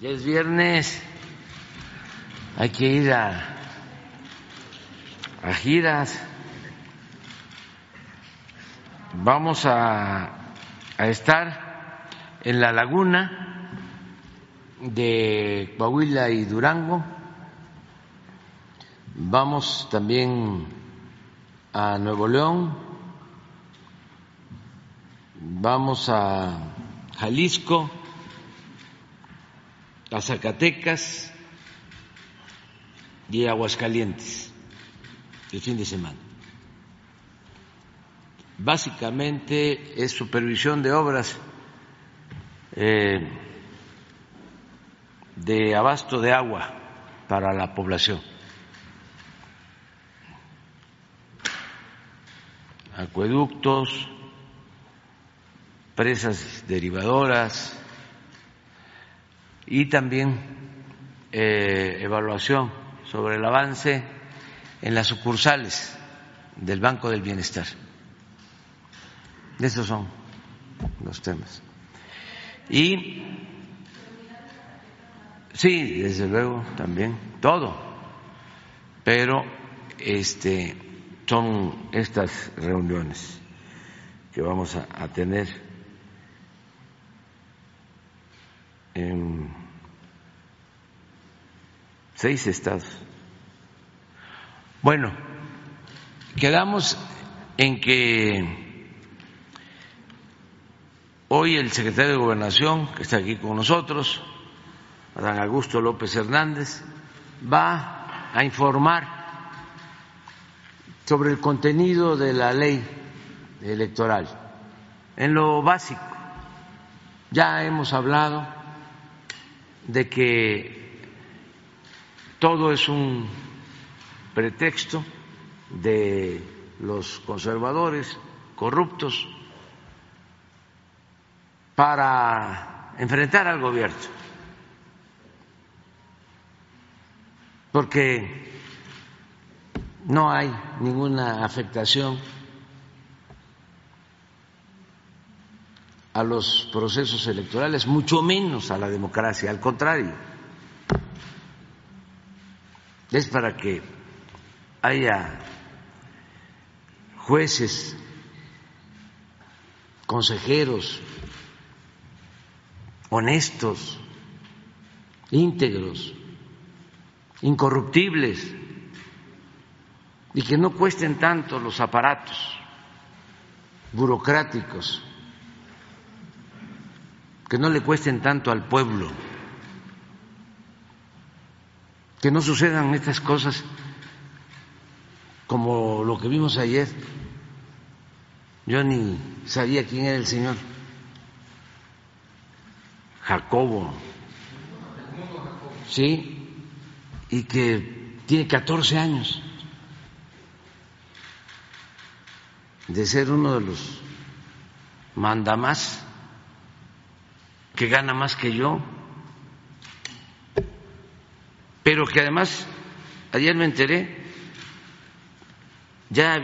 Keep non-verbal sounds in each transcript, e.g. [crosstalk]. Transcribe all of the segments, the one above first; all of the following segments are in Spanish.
Ya es viernes, hay que ir a, giras. Vamos a, a estar en la laguna de Coahuila y Durango. Vamos también a Nuevo León. Vamos a Jalisco a Zacatecas y Aguascalientes el fin de semana. Básicamente es supervisión de obras eh, de abasto de agua para la población. Acueductos, presas derivadoras, y también eh, evaluación sobre el avance en las sucursales del Banco del Bienestar. Estos son los temas. Y sí, desde luego, también, todo. Pero este son estas reuniones que vamos a tener en seis estados. Bueno, quedamos en que hoy el secretario de Gobernación, que está aquí con nosotros, Adán Augusto López Hernández, va a informar sobre el contenido de la ley electoral. En lo básico, ya hemos hablado de que todo es un pretexto de los conservadores corruptos para enfrentar al gobierno, porque no hay ninguna afectación a los procesos electorales, mucho menos a la democracia, al contrario. Es para que haya jueces, consejeros honestos, íntegros, incorruptibles y que no cuesten tanto los aparatos burocráticos, que no le cuesten tanto al pueblo que no sucedan estas cosas como lo que vimos ayer. Yo ni sabía quién era el señor Jacobo, sí, y que tiene 14 años de ser uno de los mandamás que gana más que yo pero que además, ayer me enteré, ya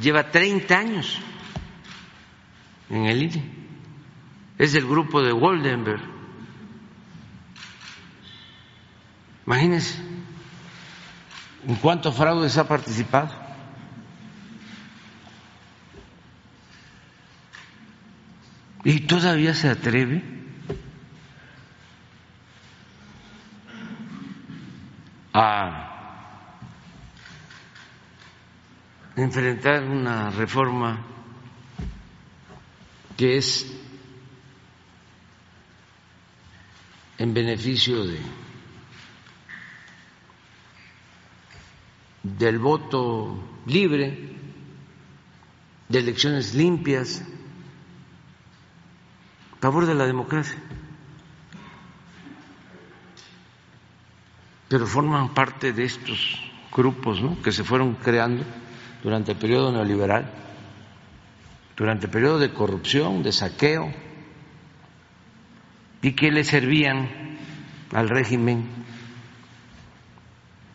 lleva 30 años en el INE. Es del grupo de Waldenberg. Imagínense en cuántos fraudes ha participado. Y todavía se atreve a enfrentar una reforma que es en beneficio de del voto libre, de elecciones limpias, a favor de la democracia. pero forman parte de estos grupos que se fueron creando durante el periodo neoliberal, durante el periodo de corrupción, de saqueo, y que le servían al régimen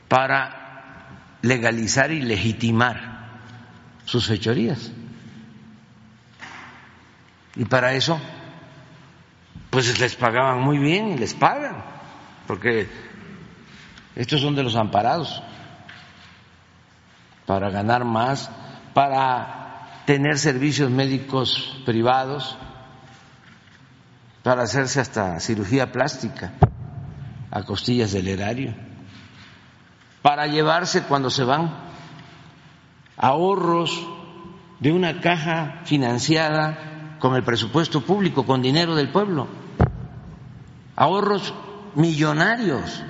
para legalizar y legitimar sus fechorías. Y para eso, pues les pagaban muy bien, les pagan porque estos son de los amparados, para ganar más, para tener servicios médicos privados, para hacerse hasta cirugía plástica a costillas del erario, para llevarse cuando se van ahorros de una caja financiada con el presupuesto público, con dinero del pueblo, ahorros millonarios.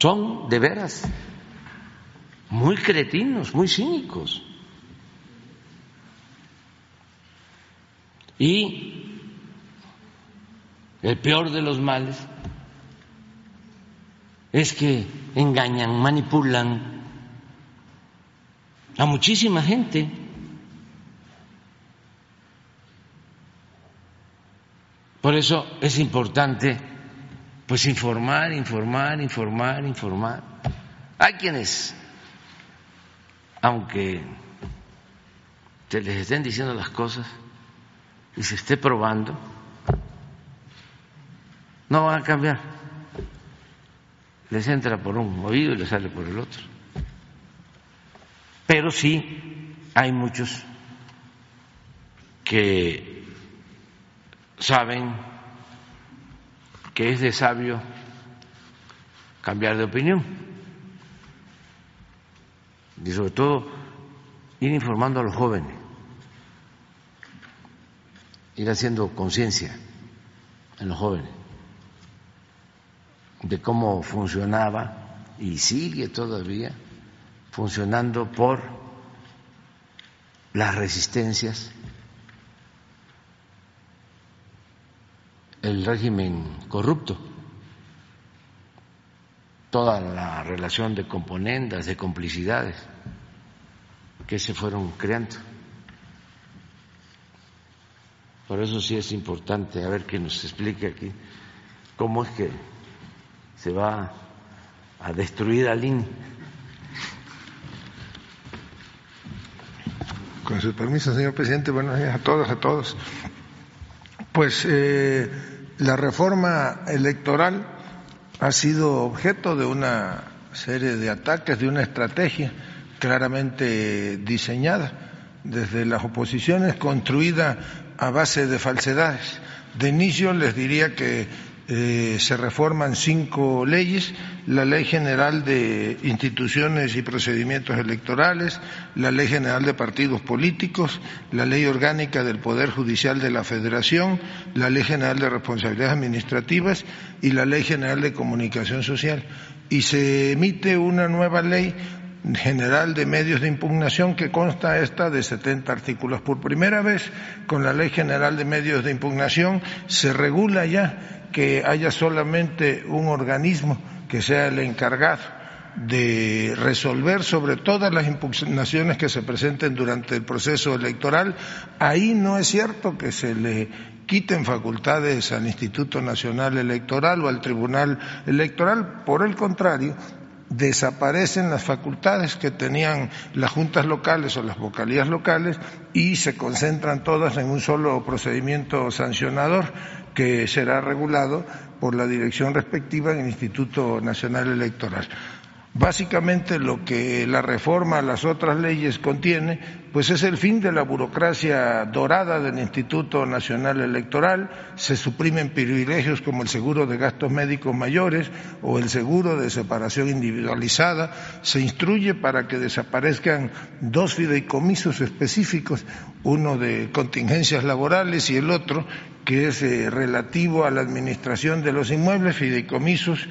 Son de veras muy cretinos, muy cínicos. Y el peor de los males es que engañan, manipulan a muchísima gente. Por eso es importante pues informar, informar, informar, informar. Hay quienes, aunque se les estén diciendo las cosas y se esté probando, no van a cambiar. Les entra por un oído y les sale por el otro. Pero sí hay muchos que saben que es de sabio cambiar de opinión. Y sobre todo ir informando a los jóvenes, ir haciendo conciencia en los jóvenes de cómo funcionaba y sigue todavía funcionando por las resistencias el régimen corrupto, toda la relación de componendas, de complicidades que se fueron creando. Por eso sí es importante, a ver que nos explique aquí cómo es que se va a destruir al. Con su permiso, señor presidente, buenos días a todos, a todos. Pues eh, la reforma electoral ha sido objeto de una serie de ataques, de una estrategia claramente diseñada desde las oposiciones, construida a base de falsedades. De inicio les diría que eh, se reforman cinco leyes, la Ley General de Instituciones y Procedimientos Electorales, la Ley General de Partidos Políticos, la Ley Orgánica del Poder Judicial de la Federación, la Ley General de Responsabilidades Administrativas y la Ley General de Comunicación Social. Y se emite una nueva ley general de medios de impugnación que consta esta de 70 artículos. Por primera vez, con la Ley General de Medios de Impugnación, se regula ya que haya solamente un organismo que sea el encargado de resolver sobre todas las impugnaciones que se presenten durante el proceso electoral, ahí no es cierto que se le quiten facultades al Instituto Nacional Electoral o al Tribunal Electoral, por el contrario, desaparecen las facultades que tenían las juntas locales o las vocalías locales y se concentran todas en un solo procedimiento sancionador que será regulado por la dirección respectiva en el Instituto Nacional Electoral. Básicamente lo que la reforma a las otras leyes contiene, pues es el fin de la burocracia dorada del Instituto Nacional Electoral, se suprimen privilegios como el seguro de gastos médicos mayores o el seguro de separación individualizada, se instruye para que desaparezcan dos fideicomisos específicos, uno de contingencias laborales y el otro que es eh, relativo a la administración de los inmuebles, fideicomisos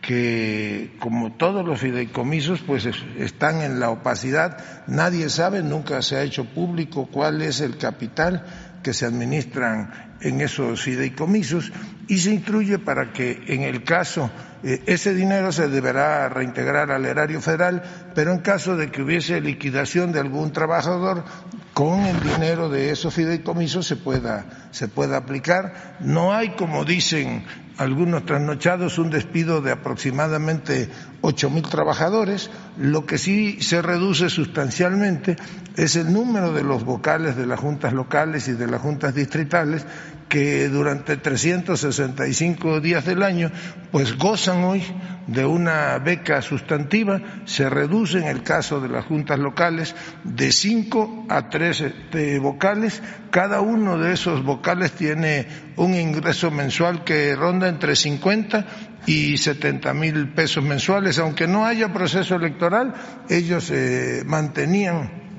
que como todos los fideicomisos pues están en la opacidad, nadie sabe, nunca se ha hecho público cuál es el capital que se administran en esos fideicomisos y se instruye para que en el caso eh, ese dinero se deberá reintegrar al erario federal, pero en caso de que hubiese liquidación de algún trabajador con el dinero de esos fideicomisos se pueda se pueda aplicar. No hay, como dicen algunos trasnochados, un despido de aproximadamente ocho mil trabajadores. Lo que sí se reduce sustancialmente es el número de los vocales de las juntas locales y de las juntas distritales que durante 365 días del año pues gozan hoy de una beca sustantiva, se reduce en el caso de las juntas locales de 5 a 3 este, vocales, cada uno de esos vocales tiene un ingreso mensual que ronda entre 50 y 70 mil pesos mensuales, aunque no haya proceso electoral, ellos eh, mantenían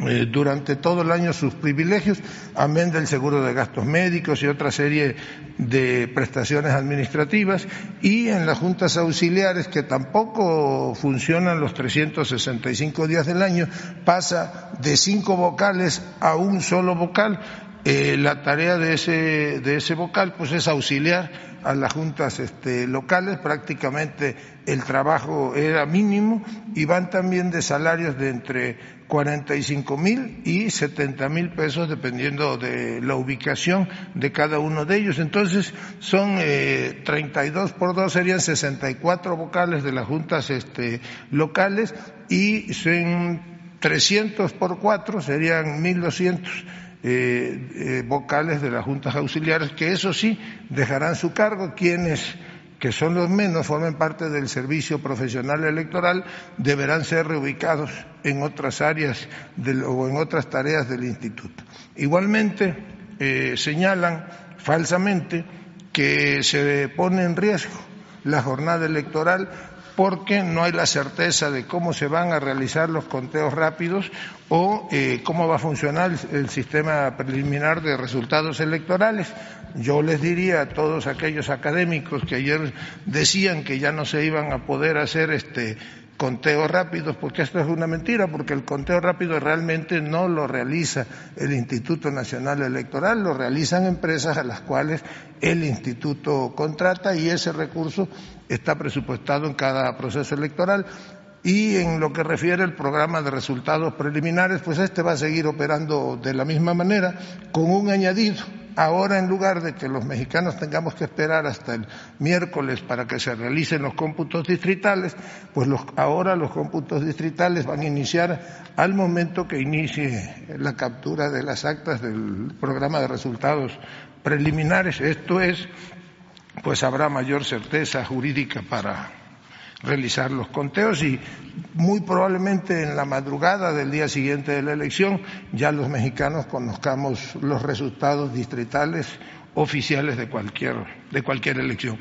eh, durante todo el año sus privilegios, amén del seguro de gastos médicos y otra serie de prestaciones administrativas, y en las juntas auxiliares, que tampoco funcionan los 365 días del año, pasa de cinco vocales a un solo vocal. Eh, la tarea de ese, de ese vocal pues es auxiliar a las juntas este, locales, prácticamente el trabajo era mínimo y van también de salarios de entre 45 mil y 70 mil pesos dependiendo de la ubicación de cada uno de ellos. Entonces son eh, 32 por 2 serían 64 vocales de las juntas este, locales y son 300 por 4 serían 1200 eh, eh, vocales de las juntas auxiliares, que eso sí dejarán su cargo quienes que son los menos, formen parte del servicio profesional electoral, deberán ser reubicados en otras áreas o en otras tareas del instituto. Igualmente, eh, señalan falsamente que se pone en riesgo la jornada electoral porque no hay la certeza de cómo se van a realizar los conteos rápidos o eh, cómo va a funcionar el, sistema preliminar de resultados electorales. Yo les diría a todos aquellos académicos que ayer decían que ya no se iban a poder hacer este conteos rápidos, porque esto es una mentira, porque el conteo rápido realmente no lo realiza el Instituto Nacional Electoral, lo realizan empresas a las cuales el instituto contrata y ese recurso está presupuestado en cada proceso electoral. Y en lo que refiere al programa de resultados preliminares, pues este va a seguir operando de la misma manera, con un añadido Ahora, en lugar de que los mexicanos tengamos que esperar hasta el miércoles para que se realicen los cómputos distritales, pues ahora los cómputos distritales van a iniciar al momento que inicie la captura de las actas del programa de resultados preliminares. Esto es, pues habrá mayor certeza jurídica para realizar los conteos y muy probablemente en la madrugada del día siguiente de la elección ya los mexicanos conozcamos los resultados distritales oficiales de cualquier, de cualquier elección.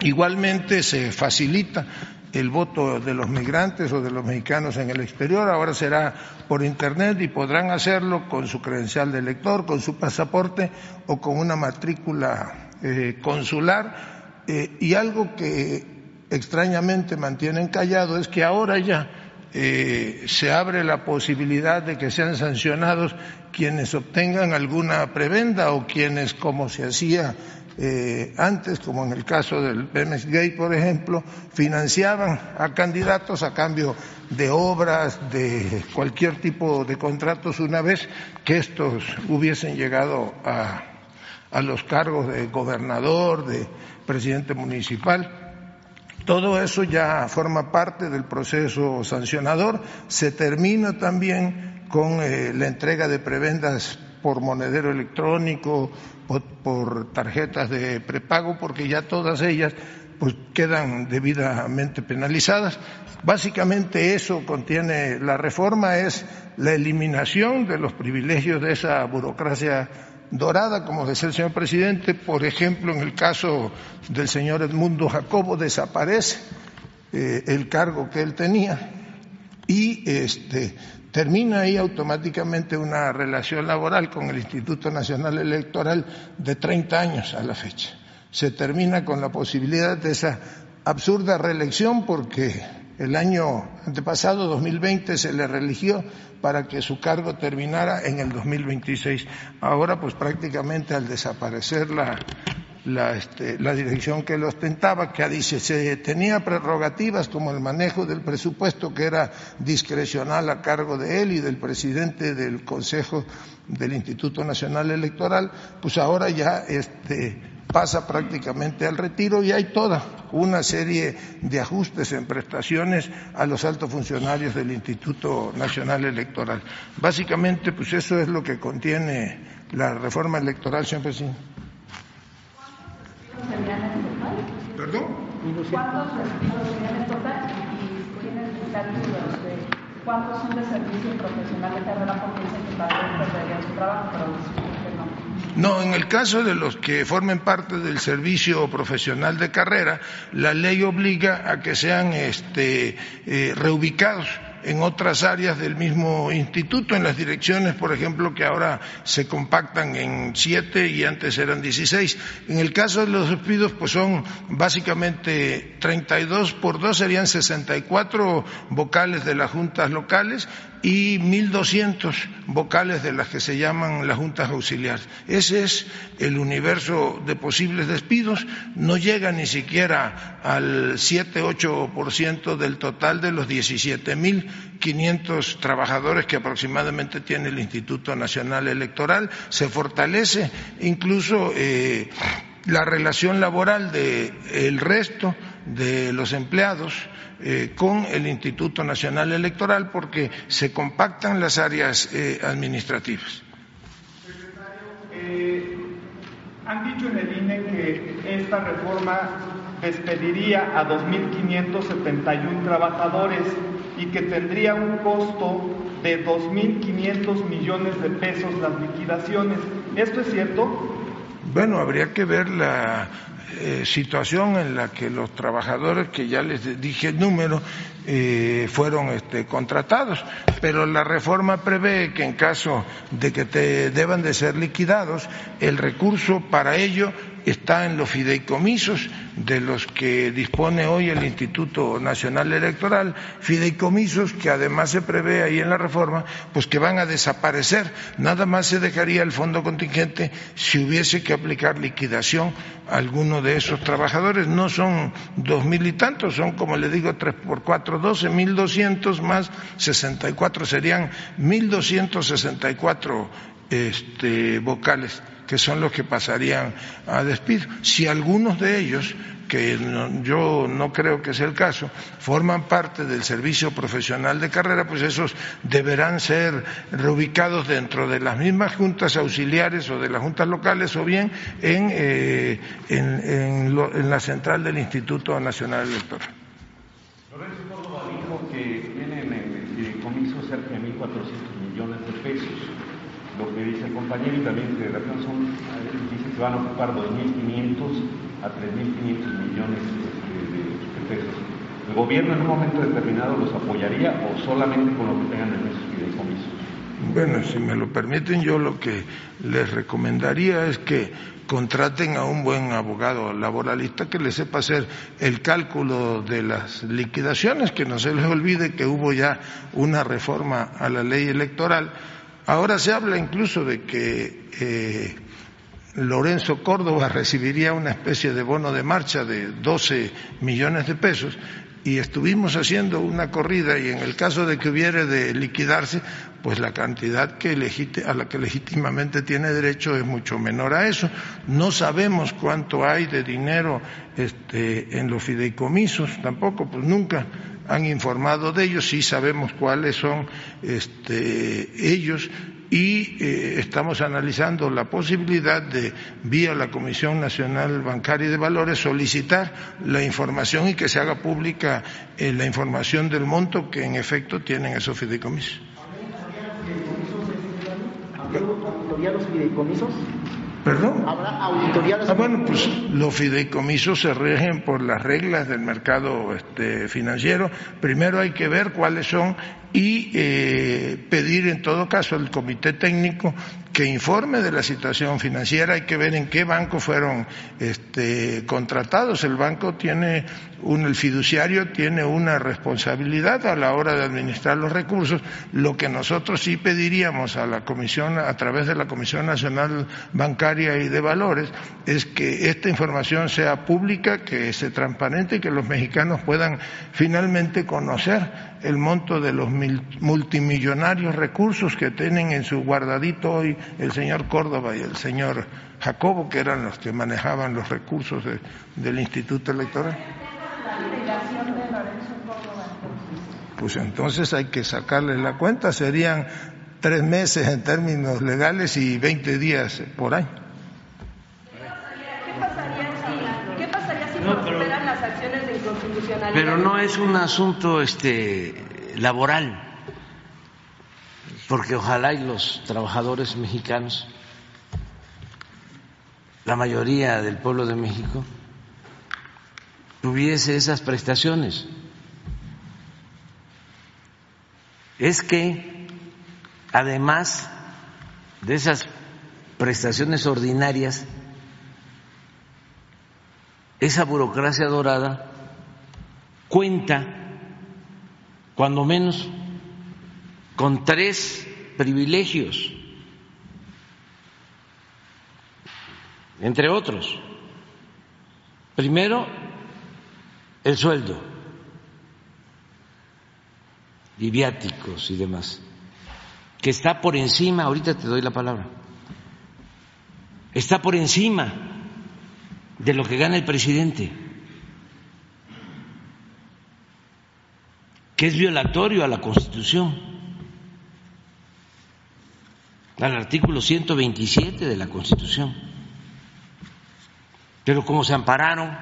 Igualmente se facilita el voto de los migrantes o de los mexicanos en el exterior, ahora será por Internet y podrán hacerlo con su credencial de elector, con su pasaporte o con una matrícula eh, consular. Eh, y algo que extrañamente mantienen callado es que ahora ya eh, se abre la posibilidad de que sean sancionados quienes obtengan alguna prebenda o quienes, como se hacía eh, antes, como en el caso del Pemex Gay, por ejemplo, financiaban a candidatos a cambio de obras, de cualquier tipo de contratos, una vez que estos hubiesen llegado a, a los cargos de gobernador, de presidente municipal todo eso ya forma parte del proceso sancionador. Se termina también con eh, la entrega de prebendas por monedero electrónico, por, tarjetas de prepago, porque ya todas ellas pues quedan debidamente penalizadas. Básicamente eso contiene la reforma, es la eliminación de los privilegios de esa burocracia dorada, como decía el señor presidente, por ejemplo, en el caso del señor Edmundo Jacobo desaparece eh, el cargo que él tenía y este, termina ahí automáticamente una relación laboral con el Instituto Nacional Electoral de 30 años a la fecha. Se termina con la posibilidad de esa absurda reelección porque el año antepasado, 2020, se le religió para que su cargo terminara en el 2026. Ahora, pues prácticamente al desaparecer la, la, este, dirección que lo ostentaba, que dice, se tenía prerrogativas como el manejo del presupuesto, que era discrecional a cargo de él y del presidente del Consejo del Instituto Nacional Electoral, pues ahora ya este, pasa prácticamente al retiro y hay toda una serie de ajustes en prestaciones a los altos funcionarios del Instituto Nacional Electoral. Básicamente, pues eso es lo que contiene la reforma electoral, señor presidente. ¿Perdón? ¿Cuántos serían en total? Y tienen cálculos de cuántos son de servicio profesional de carrera porque dicen que vez perderían su trabajo, pero no. En el caso de los que formen parte del servicio profesional de carrera, la ley obliga a que sean este, eh, reubicados en otras áreas del mismo instituto, en las direcciones, por ejemplo, que ahora se compactan en siete y antes eran dieciséis. En el caso de los despidos, pues son básicamente treinta y dos por dos serían sesenta y cuatro vocales de las juntas locales y 1.200 vocales de las que se llaman las juntas auxiliares. Ese es el universo de posibles despidos, no llega ni siquiera al 7-8% del total de los 17.500 trabajadores que aproximadamente tiene el Instituto Nacional Electoral. Se fortalece incluso eh, la relación laboral del el resto de los empleados eh, con el Instituto Nacional Electoral porque se compactan las áreas eh, administrativas. Secretario, eh, han dicho en el INE que esta reforma despediría a 2.571 trabajadores y que tendría un costo de 2.500 millones de pesos las liquidaciones. ¿Esto es cierto? Bueno, habría que ver la eh, situación en la que los trabajadores, que ya les dije el número, eh, fueron este, contratados, pero la reforma prevé que en caso de que te deban de ser liquidados, el recurso para ello está en los fideicomisos de los que dispone hoy el Instituto Nacional Electoral, fideicomisos que además se prevé ahí en la reforma, pues que van a desaparecer. Nada más se dejaría el fondo contingente si hubiese que aplicar liquidación a alguno de esos trabajadores. No son dos mil y tantos, son como le digo, tres por cuatro, doce, mil doscientos más sesenta y cuatro, serían mil doscientos sesenta y cuatro este, vocales que son los que pasarían a despido. Si algunos de ellos, que yo no creo que sea el caso, forman parte del servicio profesional de carrera, pues esos deberán ser reubicados dentro de las mismas juntas auxiliares o de las juntas locales o bien en, eh, en, la central del Instituto Nacional Electoral. Lorenzo Córdoba dijo que tienen en el comiso cerca de 1.400 millones de pesos lo que dice el compañero y también de razón son, dice que van a ocupar 2.500 a 3.500 millones de, pesos. ¿El gobierno en un momento determinado los apoyaría o solamente con lo que tengan en esos fideicomisos? Bueno, si me lo permiten, yo lo que les recomendaría es que contraten a un buen abogado laboralista que le sepa hacer el cálculo de las liquidaciones, que no se les olvide que hubo ya una reforma a la ley electoral Ahora se habla incluso de que eh, Lorenzo Córdoba [laughs] recibiría una especie de bono de marcha de 12 millones de pesos y estuvimos haciendo una corrida y en el caso de que hubiere de liquidarse, pues la cantidad que a la que legítimamente tiene derecho es mucho menor a eso. No sabemos cuánto hay de dinero este, en los fideicomisos, tampoco, pues nunca han informado de ellos, sí sabemos cuáles son este, ellos y eh, estamos analizando la posibilidad de, vía la Comisión Nacional Bancaria y de Valores, solicitar la información y que se haga pública eh, la información del monto que en efecto tienen esos fideicomisos. los fideicomisos? ¿Perdón? ¿Habrá auditoría Ah, bueno, pues los fideicomisos se rigen por las reglas del mercado este, financiero. Primero hay que ver cuáles son y eh, pedir en todo caso al comité técnico que informe de la situación financiera, hay que ver en qué banco fueron este, contratados. El banco tiene un, el fiduciario tiene una responsabilidad a la hora de administrar los recursos. Lo que nosotros sí pediríamos a la Comisión, a través de la Comisión Nacional Bancaria y de Valores, es que esta información sea pública, que sea transparente y que los mexicanos puedan finalmente conocer el monto de los multimillonarios recursos que tienen en su guardadito hoy el señor Córdoba y el señor Jacobo, que eran los que manejaban los recursos del Instituto Electoral. Pues entonces hay que sacarle la cuenta, serían tres meses en términos legales y 20 días por año. ¿Qué pasaría si, qué pasaría si prosperan las acciones de inconstitucionalidad? Pero no es un asunto este laboral, porque ojalá y los trabajadores mexicanos, la mayoría del pueblo de México, tuviese esas prestaciones. Es que además de esas prestaciones ordinarias, esa burocracia dorada cuenta, cuando menos, con tres privilegios, entre otros. Primero, el sueldo, y viáticos y demás, que está por encima, ahorita te doy la palabra, está por encima de lo que gana el presidente, que es violatorio a la Constitución, al artículo 127 de la Constitución. Pero como se ampararon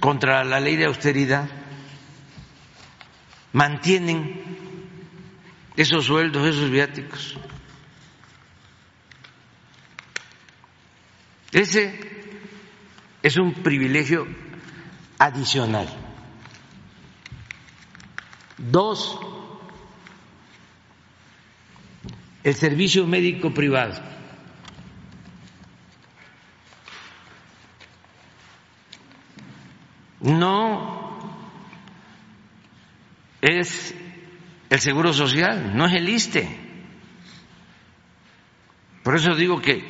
contra la ley de austeridad, mantienen esos sueldos, esos viáticos. Ese es un privilegio adicional. Dos, el servicio médico privado. No es el seguro social, no es el ISTE. Por eso digo que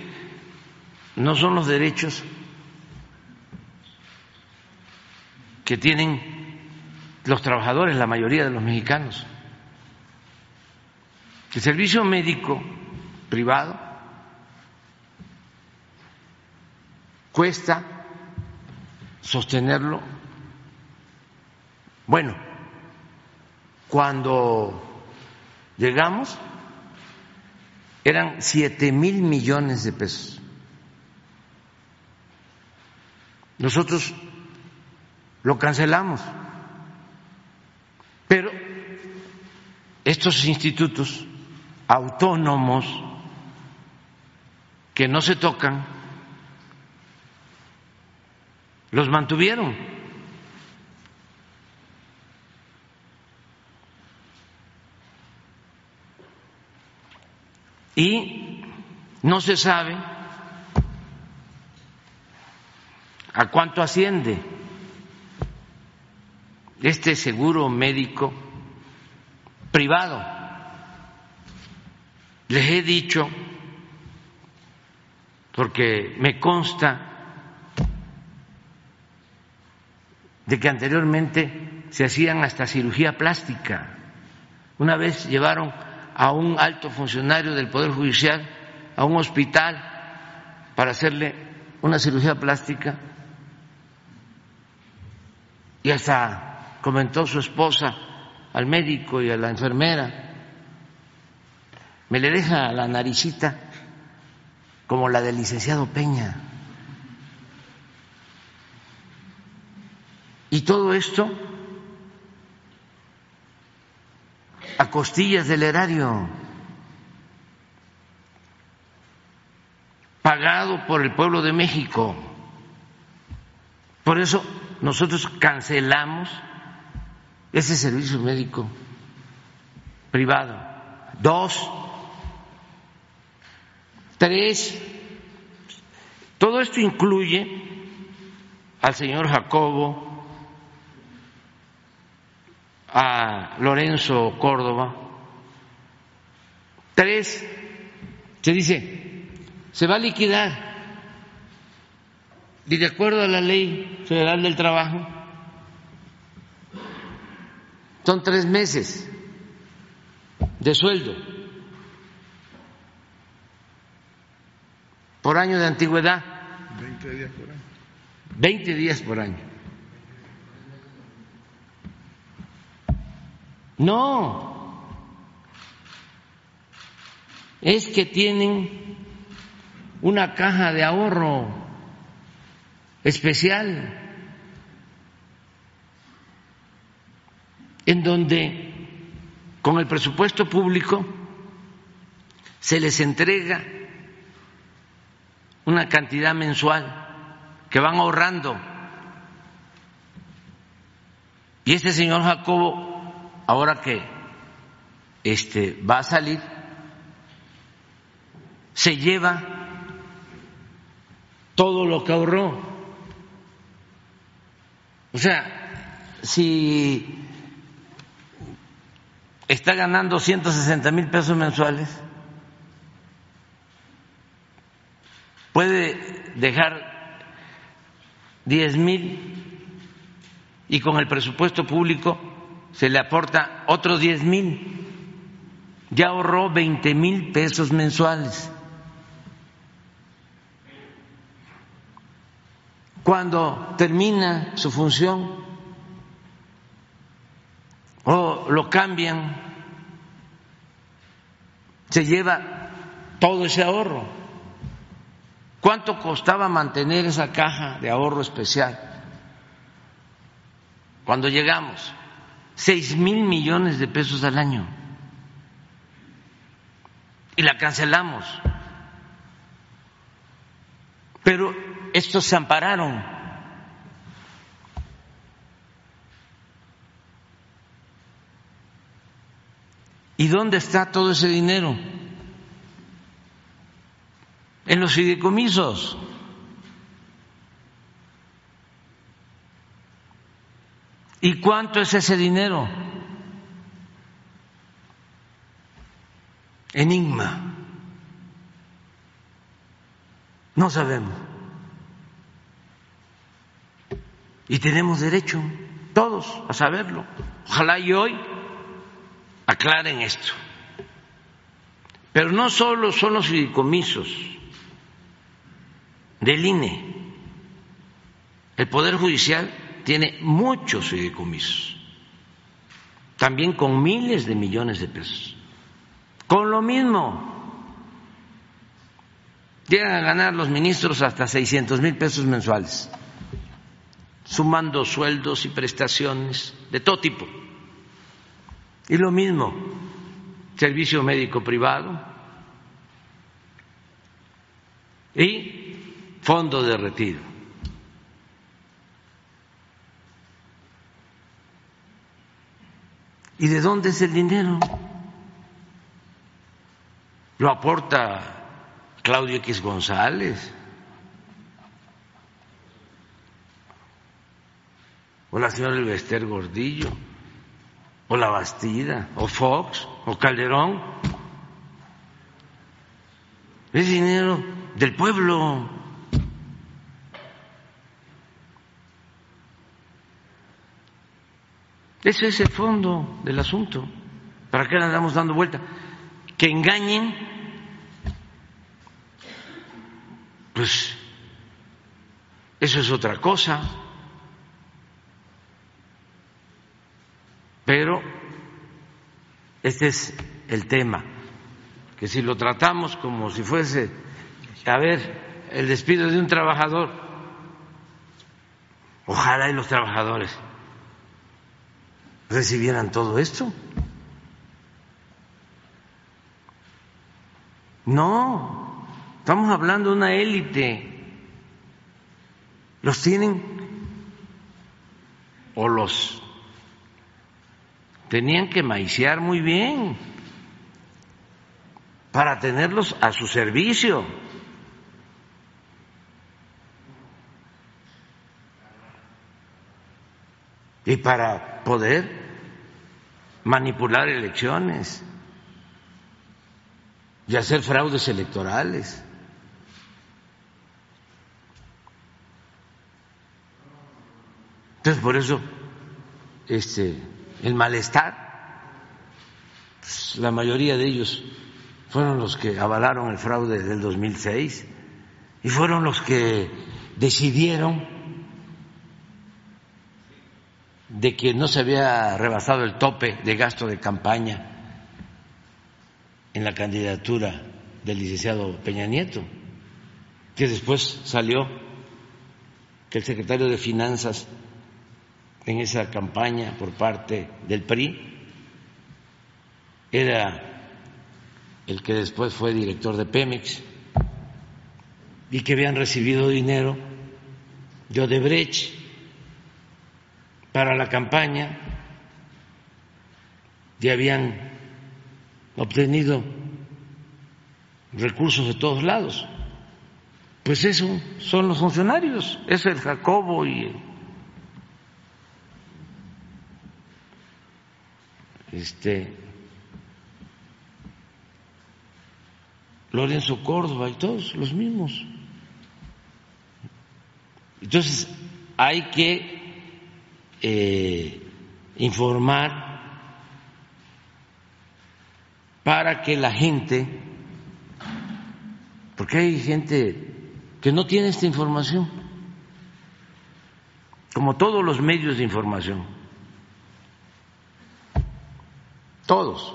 no son los derechos que tienen los trabajadores, la mayoría de los mexicanos. El servicio médico privado cuesta sostenerlo. Bueno, cuando llegamos eran siete mil millones de pesos. Nosotros lo cancelamos. Pero estos institutos autónomos que no se tocan, los mantuvieron. Y no se sabe a cuánto asciende este seguro médico privado. Les he dicho, porque me consta de que anteriormente se hacían hasta cirugía plástica. Una vez llevaron a un alto funcionario del Poder Judicial a un hospital para hacerle una cirugía plástica y hasta comentó su esposa al médico y a la enfermera, me le deja la naricita como la del licenciado Peña. Y todo esto a costillas del erario, pagado por el pueblo de México. Por eso nosotros cancelamos ese servicio médico privado. Dos, tres, todo esto incluye al señor Jacobo, a Lorenzo Córdoba. Tres, se dice, se va a liquidar. Y de acuerdo a la ley federal del trabajo, son tres meses de sueldo por año de antigüedad. 20 días por año. 20 días por año. No, es que tienen una caja de ahorro especial en donde con el presupuesto público se les entrega una cantidad mensual que van ahorrando. Y este señor Jacobo, ahora que este va a salir, se lleva todo lo que ahorró. O sea, si está ganando 160 mil pesos mensuales, puede dejar 10 mil y con el presupuesto público se le aporta otros 10 mil. Ya ahorró 20 mil pesos mensuales. Cuando termina su función o lo cambian, se lleva todo ese ahorro. ¿Cuánto costaba mantener esa caja de ahorro especial? Cuando llegamos, seis mil millones de pesos al año. Y la cancelamos. Pero estos se ampararon. ¿Y dónde está todo ese dinero? En los fideicomisos. ¿Y cuánto es ese dinero? Enigma. No sabemos. Y tenemos derecho, todos, a saberlo. Ojalá y hoy aclaren esto. Pero no solo son los fideicomisos del INE. El Poder Judicial tiene muchos fideicomisos, también con miles de millones de pesos. Con lo mismo, llegan a ganar los ministros hasta 600 mil pesos mensuales sumando sueldos y prestaciones de todo tipo. Y lo mismo, servicio médico privado y fondo de retiro. ¿Y de dónde es el dinero? Lo aporta Claudio X González o la señora Elvester Gordillo, o la Bastida, o Fox, o Calderón. Es dinero del pueblo. Ese es el fondo del asunto. ¿Para qué le andamos dando vuelta? Que engañen, pues eso es otra cosa. Pero este es el tema, que si lo tratamos como si fuese, a ver, el despido de un trabajador, ojalá y los trabajadores recibieran todo esto. No, estamos hablando de una élite. Los tienen o los tenían que maiciar muy bien para tenerlos a su servicio. Y para poder manipular elecciones y hacer fraudes electorales. Entonces, por eso, este, el malestar. Pues, la mayoría de ellos fueron los que avalaron el fraude del 2006 y fueron los que decidieron de que no se había rebasado el tope de gasto de campaña en la candidatura del licenciado Peña Nieto, que después salió que el secretario de Finanzas en esa campaña por parte del PRI era el que después fue director de Pemex y que habían recibido dinero de Odebrecht para la campaña y habían obtenido recursos de todos lados. Pues eso son los funcionarios, es el Jacobo y este Lorenzo Córdoba y todos los mismos. Entonces, hay que eh, informar para que la gente, porque hay gente que no tiene esta información, como todos los medios de información, todos,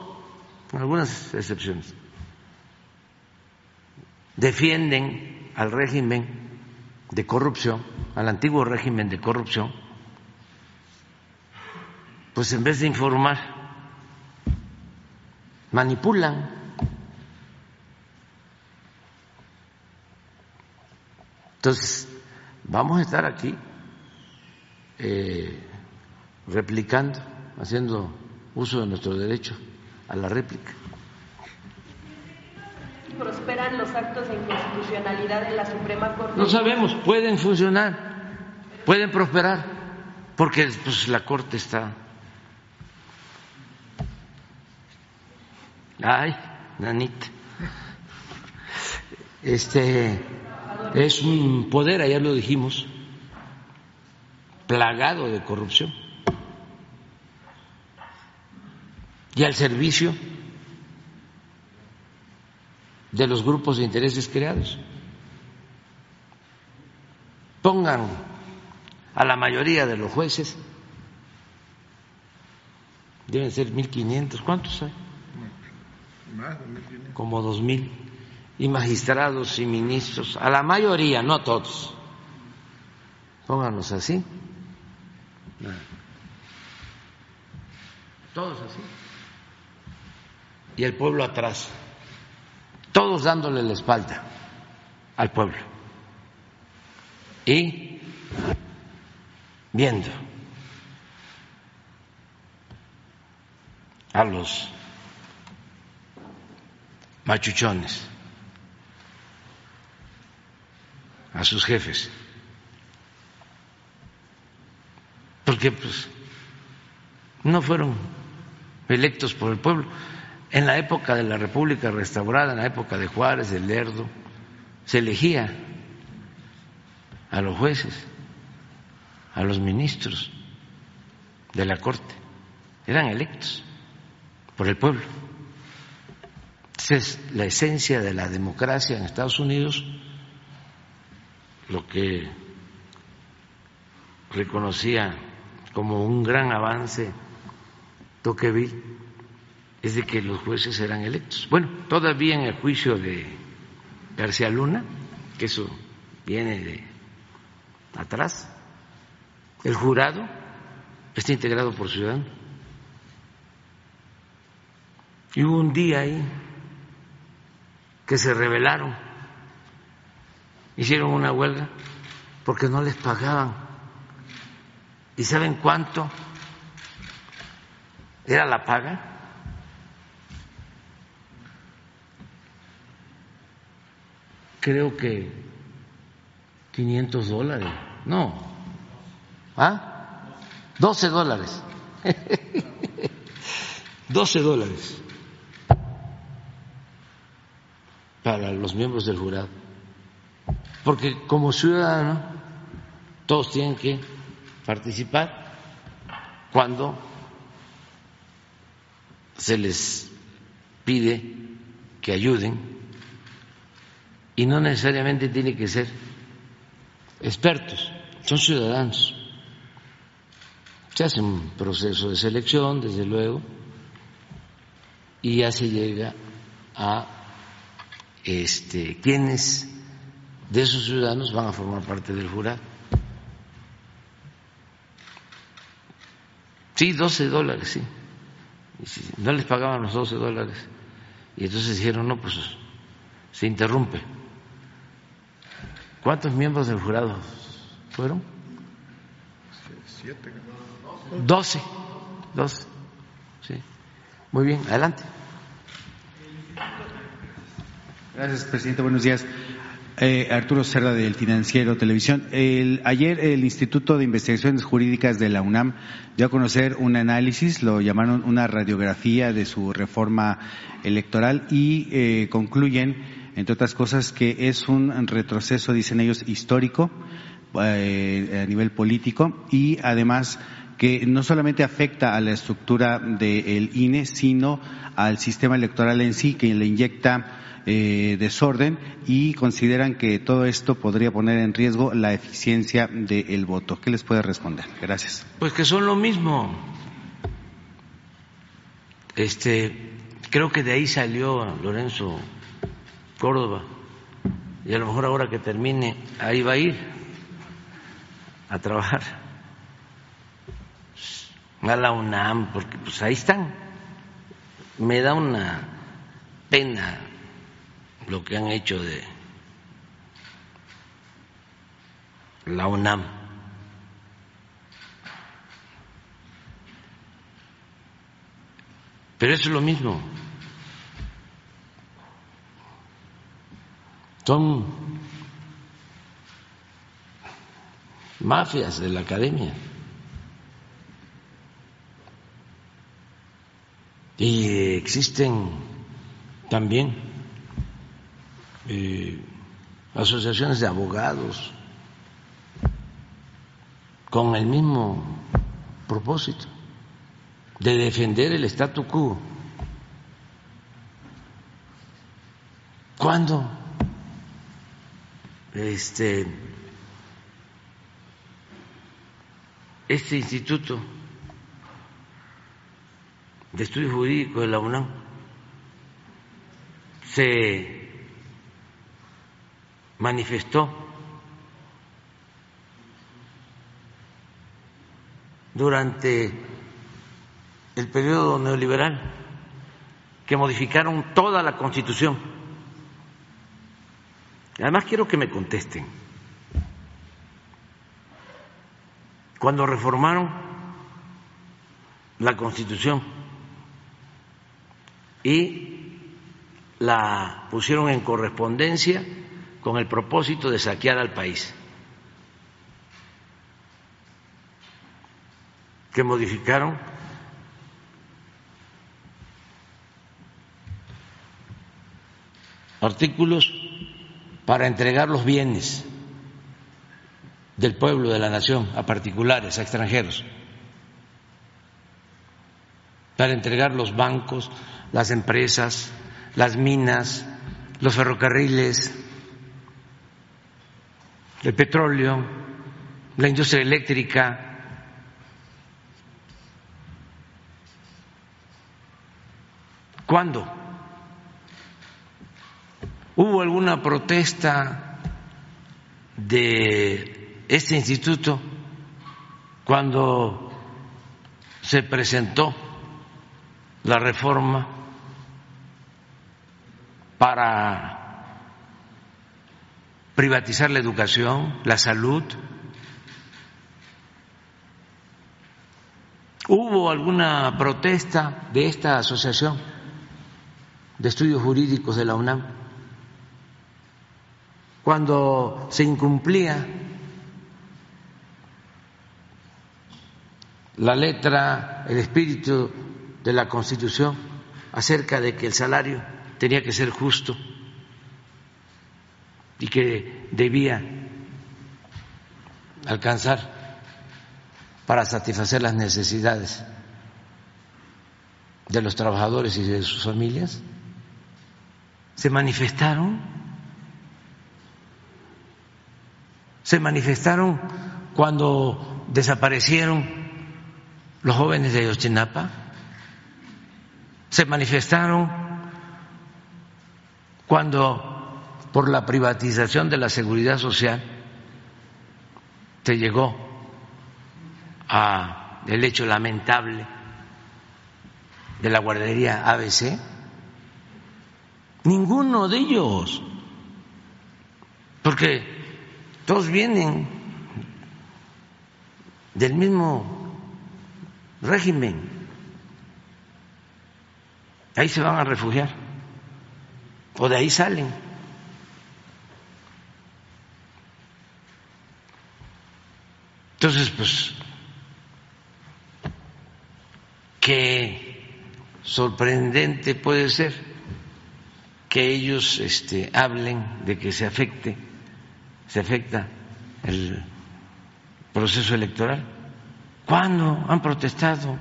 con algunas excepciones, defienden al régimen de corrupción, al antiguo régimen de corrupción, pues en vez de informar, manipulan. Entonces, vamos a estar aquí eh, replicando, haciendo uso de nuestro derecho a la réplica prosperan los actos de inconstitucionalidad en la Suprema Corte? No sabemos, pueden funcionar, pueden prosperar, porque pues, la Corte está. Ay, nanita. Este es un poder, ayer lo dijimos, plagado de corrupción. Y al servicio de los grupos de intereses creados. Pongan a la mayoría de los jueces, deben ser 1.500, ¿cuántos hay? Como 2.000, y magistrados y ministros, a la mayoría, no a todos. Pónganlos así. Todos así. Y el pueblo atrás. Todos dándole la espalda al pueblo. Y viendo a los machuchones, a sus jefes, porque pues no fueron electos por el pueblo en la época de la República restaurada, en la época de Juárez, de Lerdo, se elegía a los jueces, a los ministros de la Corte, eran electos por el pueblo. Esa es la esencia de la democracia en Estados Unidos, lo que reconocía como un gran avance Tocqueville es de que los jueces eran electos. Bueno, todavía en el juicio de García Luna, que eso viene de atrás, el jurado está integrado por ciudadanos. Y hubo un día ahí que se rebelaron, hicieron una huelga porque no les pagaban. ¿Y saben cuánto era la paga? Creo que 500 dólares. No. ¿Ah? 12 dólares. [laughs] 12 dólares para los miembros del jurado. Porque como ciudadano todos tienen que participar cuando se les pide que ayuden y no necesariamente tiene que ser expertos, son ciudadanos Se hace un proceso de selección, desde luego, y ya se llega a este, quienes de esos ciudadanos van a formar parte del jurado. Sí, 12 dólares, sí. No les pagaban los 12 dólares. Y entonces dijeron, no, pues se interrumpe. ¿Cuántos miembros del jurado fueron? Siete. Doce. Doce. Sí. Muy bien, adelante. Gracias, presidente. Buenos días. Eh, Arturo Cerda del Financiero Televisión. El, ayer el Instituto de Investigaciones Jurídicas de la UNAM dio a conocer un análisis, lo llamaron una radiografía de su reforma electoral y eh, concluyen, entre otras cosas, que es un retroceso, dicen ellos, histórico eh, a nivel político y además que no solamente afecta a la estructura del INE, sino al sistema electoral en sí, que le inyecta eh, desorden y consideran que todo esto podría poner en riesgo la eficiencia del voto. ¿Qué les puede responder? Gracias. Pues que son lo mismo. Este, creo que de ahí salió Lorenzo Córdoba y a lo mejor ahora que termine ahí va a ir a trabajar a la UNAM porque pues ahí están. Me da una pena lo que han hecho de la UNAM. Pero eso es lo mismo. Son mafias de la academia. Y existen también eh, asociaciones de abogados con el mismo propósito de defender el statu quo. ¿Cuándo este, este instituto de estudio jurídico de la UNAM se manifestó durante el periodo neoliberal que modificaron toda la constitución. Además quiero que me contesten. Cuando reformaron la constitución y la pusieron en correspondencia con el propósito de saquear al país, que modificaron artículos para entregar los bienes del pueblo, de la nación, a particulares, a extranjeros, para entregar los bancos, las empresas, las minas, los ferrocarriles, el petróleo, la industria eléctrica. ¿Cuándo? ¿Hubo alguna protesta de este instituto cuando se presentó la reforma para privatizar la educación, la salud. ¿Hubo alguna protesta de esta asociación de estudios jurídicos de la UNAM cuando se incumplía la letra, el espíritu de la Constitución acerca de que el salario tenía que ser justo? y que debía alcanzar para satisfacer las necesidades de los trabajadores y de sus familias, se manifestaron, se manifestaron cuando desaparecieron los jóvenes de Ayotzinapa. Se manifestaron cuando por la privatización de la seguridad social se llegó a el hecho lamentable de la guardería ABC ninguno de ellos. Porque todos vienen del mismo régimen ahí se van a refugiar o de ahí salen. Entonces, pues, qué sorprendente puede ser que ellos este, hablen de que se afecte, se afecta el proceso electoral. ¿Cuándo han protestado?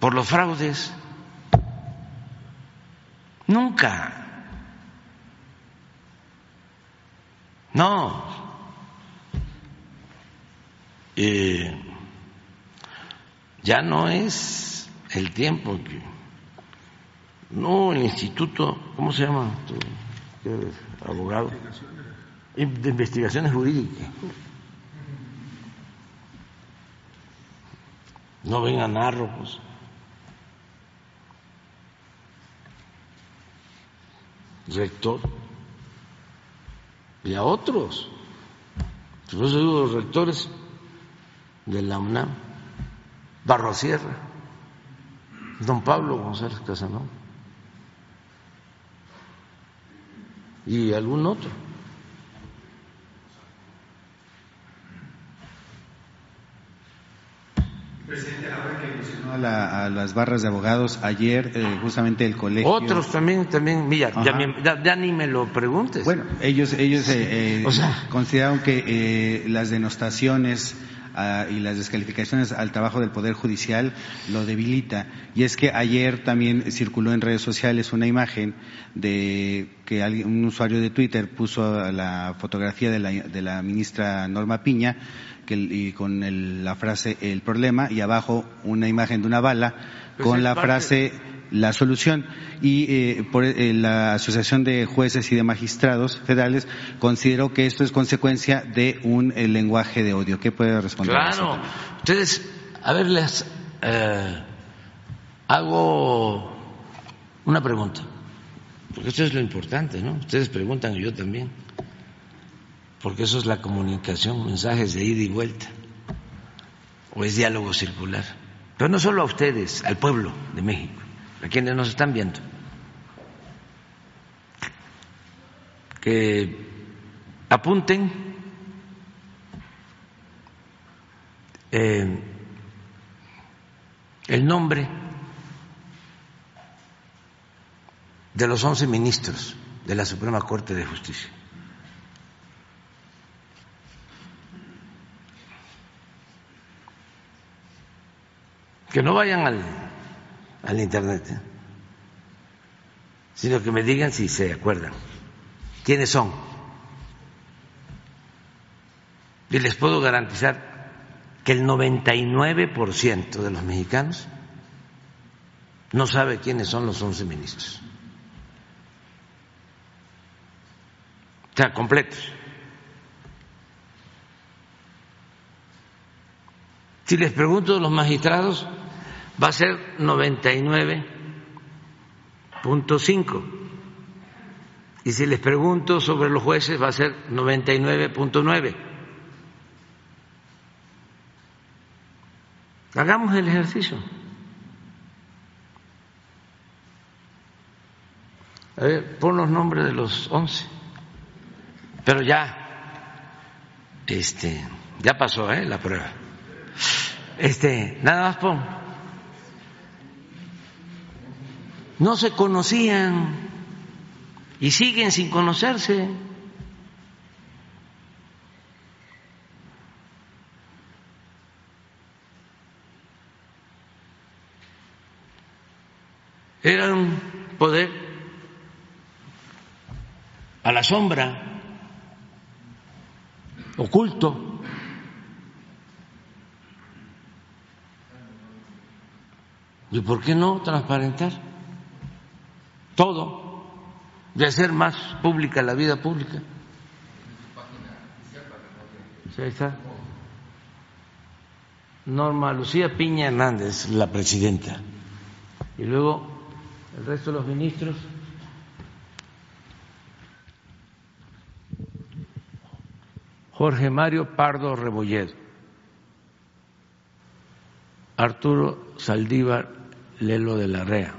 por los fraudes. Nunca. No. Eh, ya no es el tiempo que... No, el instituto, ¿cómo se llama? ¿Tú eres abogado? De investigaciones jurídicas. No vengan árrojos. rector y a otros. Por eso digo los rectores de la UNAM, Barrosierra, don Pablo González Casanova y algún otro. Presidente, ahora que mencionó a, las barras de abogados, ayer eh, justamente el colegio... Otros también, también, mira, ya, ni me lo preguntes. Bueno, ellos, ellos eh, eh, consideraron que las denostaciones ah, y las descalificaciones al trabajo del Poder Judicial lo debilita. Y es que ayer también circuló en redes sociales una imagen de que un usuario de Twitter puso la fotografía de la, de la ministra Norma Piña y con la frase el problema y abajo una imagen de una bala pues con la frase la solución y eh, eh, la Asociación de Jueces y de Magistrados Federales consideró que esto es consecuencia de un lenguaje de odio. ¿Qué puede responder? Claro, ustedes, a ver, les eh, hago una pregunta, porque esto es lo importante, ¿no? Ustedes preguntan y yo también porque eso es la comunicación, mensajes de ida y vuelta, o es diálogo circular. Pero no solo a ustedes, al pueblo de México, a quienes nos están viendo, que apunten eh, el nombre de los once ministros de la Suprema Corte de Justicia. que no vayan al, al Internet, ¿eh? sino que me digan si se acuerdan. ¿Quiénes son? Y les puedo garantizar que el 99% de los mexicanos no sabe quiénes son los 11 ministros. O sea, completos. Si les pregunto a los magistrados, va a ser 99.5. Y si les pregunto sobre los jueces, va a ser 99.9. Hagamos el ejercicio. A ver, pon los nombres de los 11. Pero ya, este, ya pasó, ¿eh? La prueba. Este, nada más pon no se conocían y siguen sin conocerse. Era un poder a la sombra, oculto, ¿Y por qué no transparentar todo? De hacer más pública la vida pública. Norma Lucía Piña Hernández, la presidenta. Y luego el resto de los ministros. Jorge Mario Pardo Rebolledo, Arturo Saldívar Lelo de la Rea,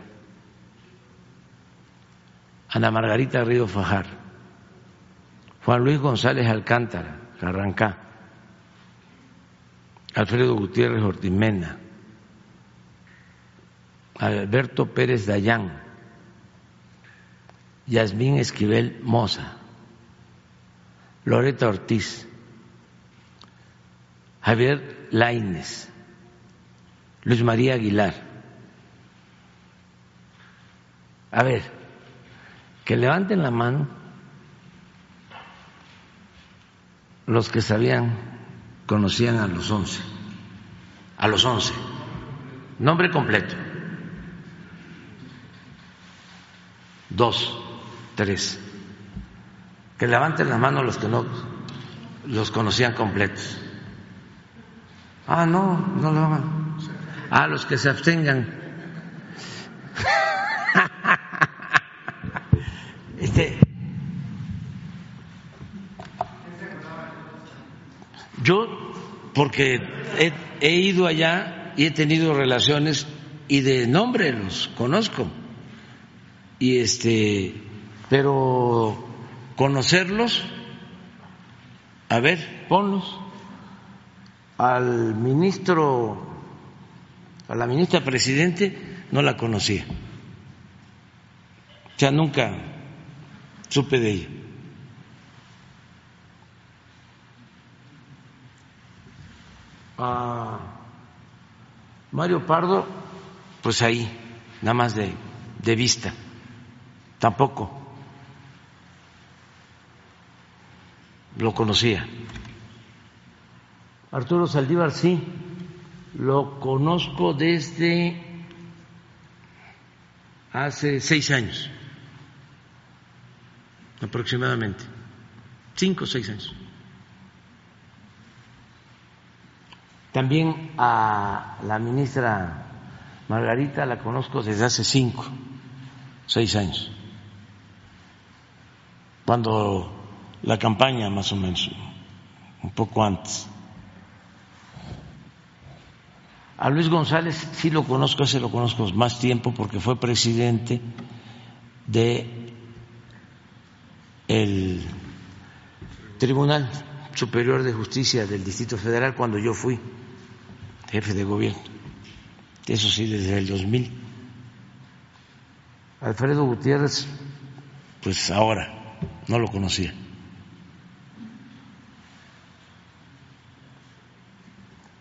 Ana Margarita Río Fajar, Juan Luis González Alcántara, Carrancá, Alfredo Gutiérrez Ortimena, Alberto Pérez Dayán, Yasmín Esquivel Moza, Loreta Ortiz, Javier Laines, Luis María Aguilar. A ver, que levanten la mano los que sabían, conocían a los once, a los once, nombre completo. Dos, tres. Que levanten la mano los que no los conocían completos. Ah, no, no lo hagan. Ah, los que se abstengan. Este, yo, porque he, ido allá y he tenido relaciones y de nombre los conozco. Y este, pero conocerlos, a ver, ponlos al ministro, a la ministra presidente, no la conocía. O sea, nunca supe de ella. A Mario Pardo, pues ahí, nada más de, de vista, tampoco. Lo conocía. Arturo Saldívar sí, lo conozco desde hace seis años, aproximadamente, cinco o seis años. También a la ministra Margarita la conozco desde hace cinco, seis años, cuando la campaña más o menos, un poco antes. A Luis González sí lo conozco, ese lo conozco más tiempo porque fue presidente de el Tribunal Superior de Justicia del Distrito Federal cuando yo fui jefe de gobierno. Eso sí, desde el 2000. Alfredo Gutiérrez, pues ahora, no lo conocía.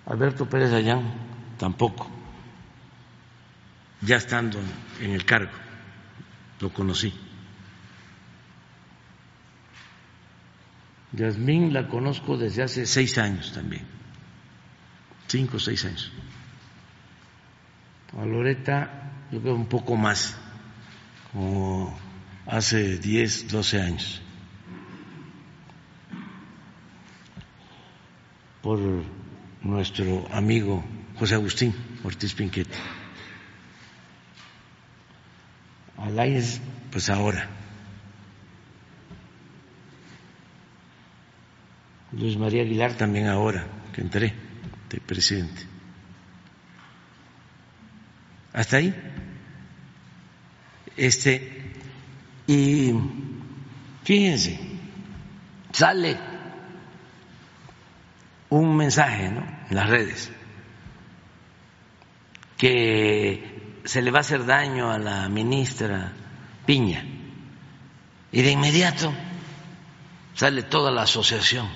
Alberto Pérez Ayán, tampoco, ya estando en el cargo, lo conocí. Yasmín la conozco desde hace seis años también, cinco o seis años. A Loreta, yo creo un poco más, como hace diez, doce años. Por nuestro amigo José Agustín Ortiz Pinquete. Alaines, pues ahora. Luis María Aguilar también ahora, que entré de presidente. Hasta ahí. Este, y fíjense, sale un mensaje ¿no? en las redes que se le va a hacer daño a la ministra Piña y de inmediato sale toda la asociación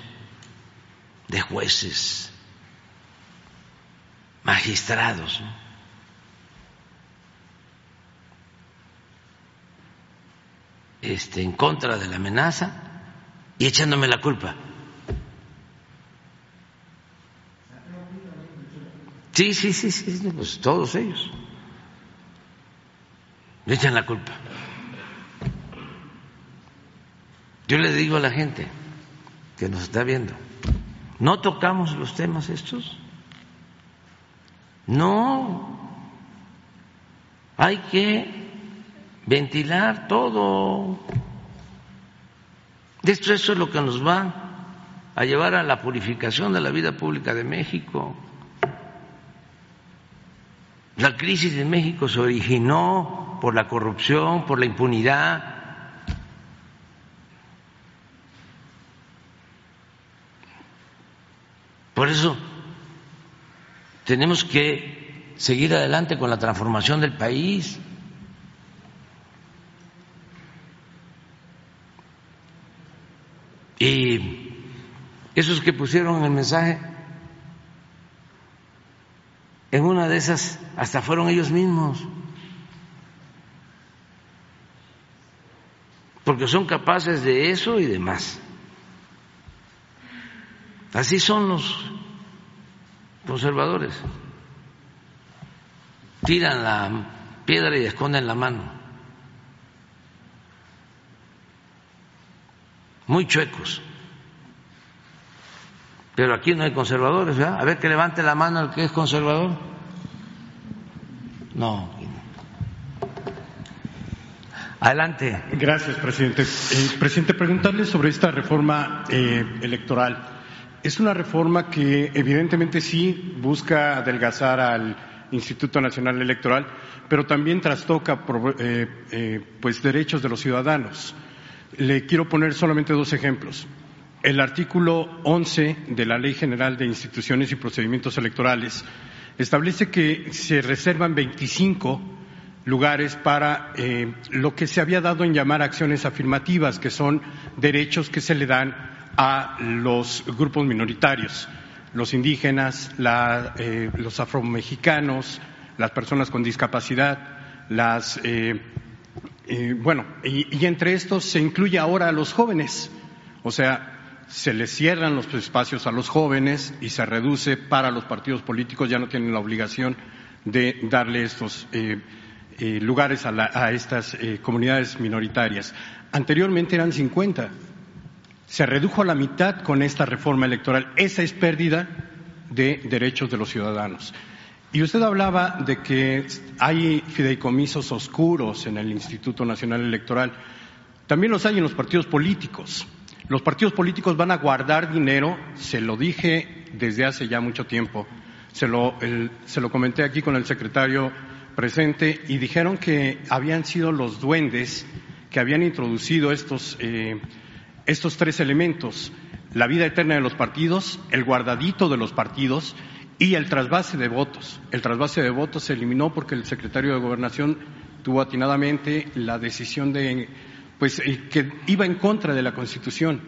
de jueces, magistrados, este, en contra de la amenaza y echándome la culpa. Sí, sí, sí, sí, pues todos ellos. le echan la culpa. Yo le digo a la gente que nos está viendo, no tocamos los temas estos. No, hay que ventilar todo. Esto eso es lo que nos va a llevar a la purificación de la vida pública de México. La crisis de México se originó por la corrupción, por la impunidad. Por eso tenemos que seguir adelante con la transformación del país. Y esos que pusieron el mensaje, en una de esas hasta fueron ellos mismos, porque son capaces de eso y de más. Así son los conservadores. Tiran la piedra y esconden la mano. Muy chuecos. Pero aquí no hay conservadores, ¿verdad? A ver que levante la mano el que es conservador. No. Adelante. Gracias, presidente. Eh, presidente, preguntarle sobre esta reforma eh, electoral. Es una reforma que evidentemente sí busca adelgazar al Instituto Nacional Electoral, pero también trastoca eh, eh, pues derechos de los ciudadanos. Le quiero poner solamente dos ejemplos. El artículo 11 de la Ley General de Instituciones y Procedimientos Electorales establece que se reservan 25 lugares para eh, lo que se había dado en llamar acciones afirmativas, que son derechos que se le dan a los grupos minoritarios, los indígenas, eh, los afromexicanos, las personas con discapacidad, las, eh, eh, bueno, y, entre estos se incluye ahora a los jóvenes, o sea, se les cierran los espacios a los jóvenes y se reduce para los partidos políticos, ya no tienen la obligación de darle estos lugares a, a estas comunidades minoritarias. Anteriormente eran 50 se redujo a la mitad con esta reforma electoral. Esa es pérdida de derechos de los ciudadanos. Y usted hablaba de que hay fideicomisos oscuros en el Instituto Nacional Electoral. También los hay en los partidos políticos. Los partidos políticos van a guardar dinero, se lo dije desde hace ya mucho tiempo, se lo, se lo comenté aquí con el secretario presente y dijeron que habían sido los duendes que habían introducido estos eh, estos tres elementos, la vida eterna de los partidos, el guardadito de los partidos y el trasvase de votos. El trasvase de votos se eliminó porque el secretario de Gobernación tuvo atinadamente la decisión de, pues, que iba en contra de la Constitución.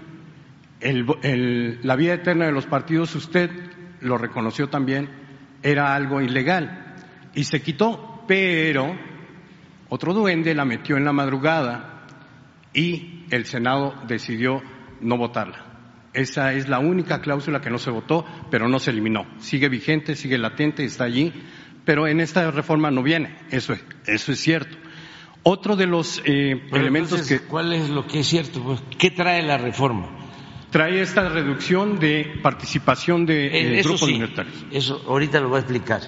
la vida eterna de los partidos, usted lo reconoció también, era algo ilegal y se quitó, pero otro duende la metió en la madrugada y el Senado decidió no votarla. Esa es la única cláusula que no se votó, pero no se eliminó. Sigue vigente, sigue latente, está allí, pero en esta reforma no viene. Eso es, eso es cierto. Otro de los eh, elementos que. ¿Cuál es lo que es cierto? Pues, ¿Qué trae la reforma? Trae esta reducción de participación de eh, eh, grupos sí, Eso ahorita lo voy a explicar.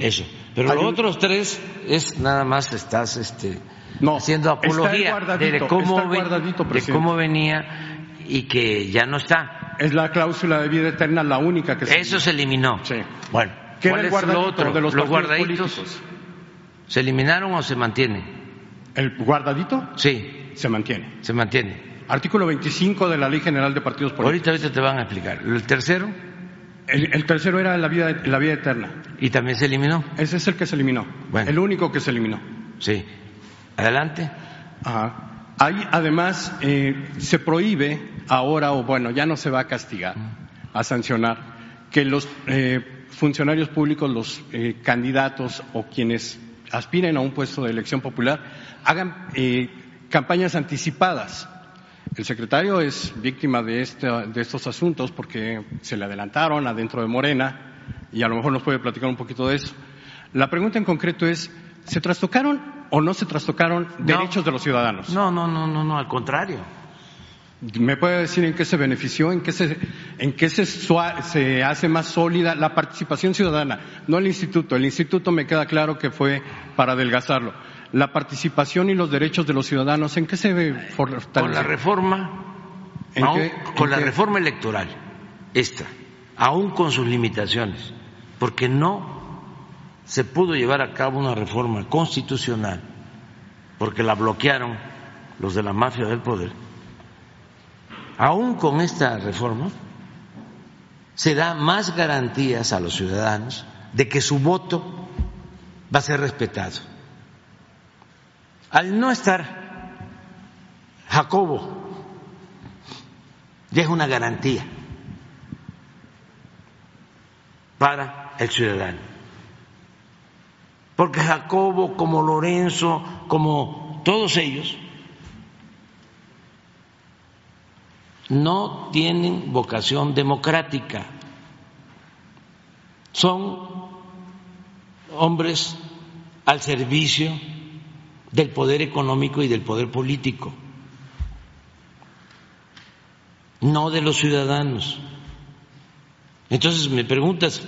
Eso. Pero los otros tres es nada más estás este no, haciendo apología de, cómo venía y que ya no está. Es la cláusula de vida eterna la única que se Eso se eliminó. Sí. Bueno, ¿cuál es lo otro? De los, guardaditos se eliminaron o se mantienen? ¿El guardadito? Sí. Se mantiene. Se mantiene. Artículo 25 de la Ley General de Partidos Políticos. Ahorita, ahorita te van a explicar. ¿El tercero? El, tercero era la vida, la vida eterna. ¿Y también se eliminó? Ese es el que se eliminó. El único que se eliminó. Sí. Adelante. Hay, además, eh, se prohíbe ahora, o bueno, ya no se va a castigar, a sancionar, que los eh, funcionarios públicos, los eh, candidatos o quienes aspiren a un puesto de elección popular, hagan campañas anticipadas. El secretario es víctima de, de estos asuntos porque se le adelantaron adentro de Morena y a lo mejor nos puede platicar un poquito de eso. La pregunta en concreto es, ¿se trastocaron o no se trastocaron derechos de los ciudadanos. No, no, no, no, no, al contrario. ¿Me puede decir en qué se benefició, en qué se, en qué se, se hace más sólida la participación ciudadana? No el instituto. El instituto me queda claro que fue para adelgazarlo. La participación y los derechos de los ciudadanos, ¿en qué se ve fortaleció? Con la reforma, ¿En aún- qué- con la qué? reforma electoral, esta, aún con sus limitaciones, porque no se pudo llevar a cabo una reforma constitucional, porque la bloquearon los de la mafia del poder. Aún con esta reforma se da más garantías a los ciudadanos de que su voto va a ser respetado. Al no estar Jacobo, ya es una garantía para el ciudadano. Porque Jacobo, como Lorenzo, como todos ellos, no tienen vocación democrática. Son hombres al servicio del poder económico y del poder político, no de los ciudadanos. Entonces me preguntas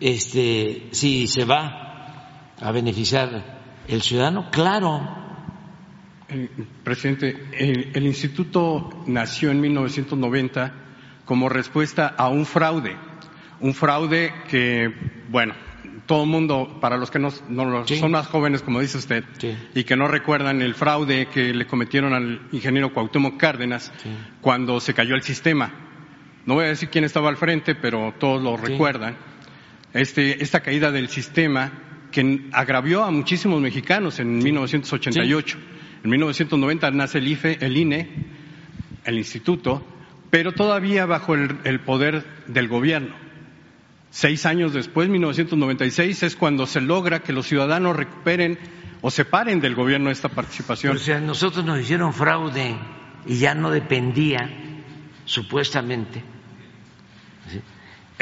este, si se va a beneficiar el ciudadano. Claro, Eh, Presidente, el, el instituto nació en 1990 como respuesta a un fraude, un fraude que, bueno, todo el mundo, para los que no, no Sí. son más jóvenes, como dice usted, Sí. y que no recuerdan el fraude que le cometieron al ingeniero Cuauhtémoc Cárdenas Sí. cuando se cayó el sistema. No voy a decir quién estaba al frente, pero todos lo recuerdan. Este, esta caída del sistema que agravió a muchísimos mexicanos en 1988. En 1990 nace el IFE, el INE, el instituto, pero todavía bajo el, el poder del gobierno. Seis años después, 1996, es cuando se logra que los ciudadanos recuperen o separen del gobierno esta participación. o sea, nosotros nos hicieron fraude y ya no dependía, supuestamente, ¿sí?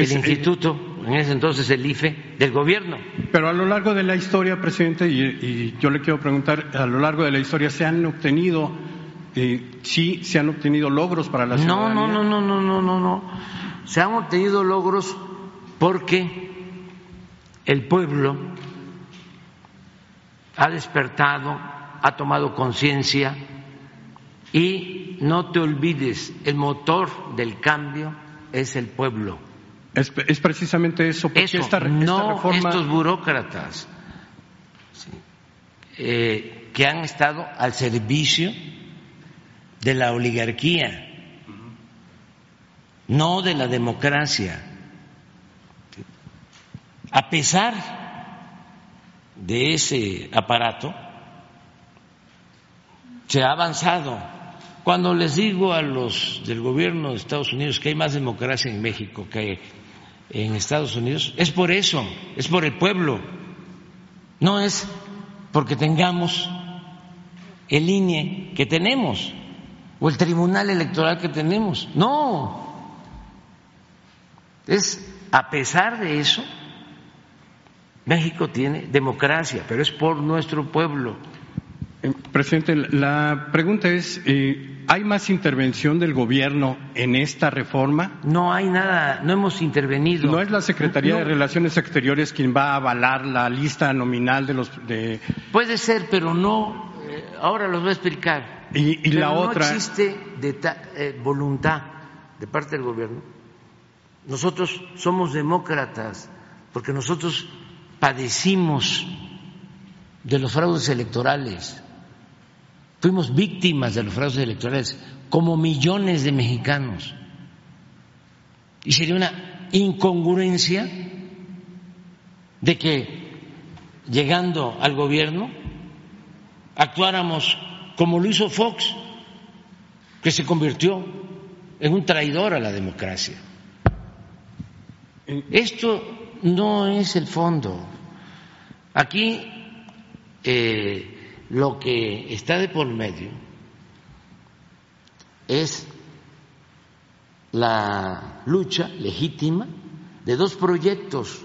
El Es- instituto, en ese entonces el IFE, del gobierno. Pero a lo largo de la historia, presidente, y, y yo le quiero preguntar, a lo largo de la historia se han obtenido, eh, sí, se han obtenido logros para la ciudadanía. no, no, no, no, no, no, no. Se han obtenido logros porque el pueblo ha despertado, ha tomado conciencia y no te olvides, el motor del cambio es el pueblo. Es, es precisamente eso, porque Eso, esta, esta no reforma... estos burócratas sí, eh, que han estado al servicio de la oligarquía, no de la democracia. A pesar de ese aparato, se ha avanzado. Cuando les digo a los del gobierno de Estados Unidos que hay más democracia en México que en Estados Unidos, es por eso, es por el pueblo, no es porque tengamos el INE que tenemos o el Tribunal Electoral que tenemos, no, es a pesar de eso, México tiene democracia, pero es por nuestro pueblo. Eh, Presidente, la pregunta es, eh, ¿hay más intervención del gobierno en esta reforma? No hay nada, no hemos intervenido. ¿No es la Secretaría de No, Relaciones Exteriores quien va a avalar la lista nominal de los... De, Puede ser, pero no. eh, ahora los voy a explicar. y y Pero la no otra... existe deta- eh, voluntad de parte del gobierno. Nosotros somos demócratas porque nosotros padecimos de los fraudes electorales. Fuimos víctimas de los fraudes electorales, como millones de mexicanos. Y sería una incongruencia de que llegando al gobierno actuáramos como lo hizo Fox, que se convirtió en un traidor a la democracia. Esto no es el fondo. Aquí eh, lo que está de por medio es la lucha legítima de dos proyectos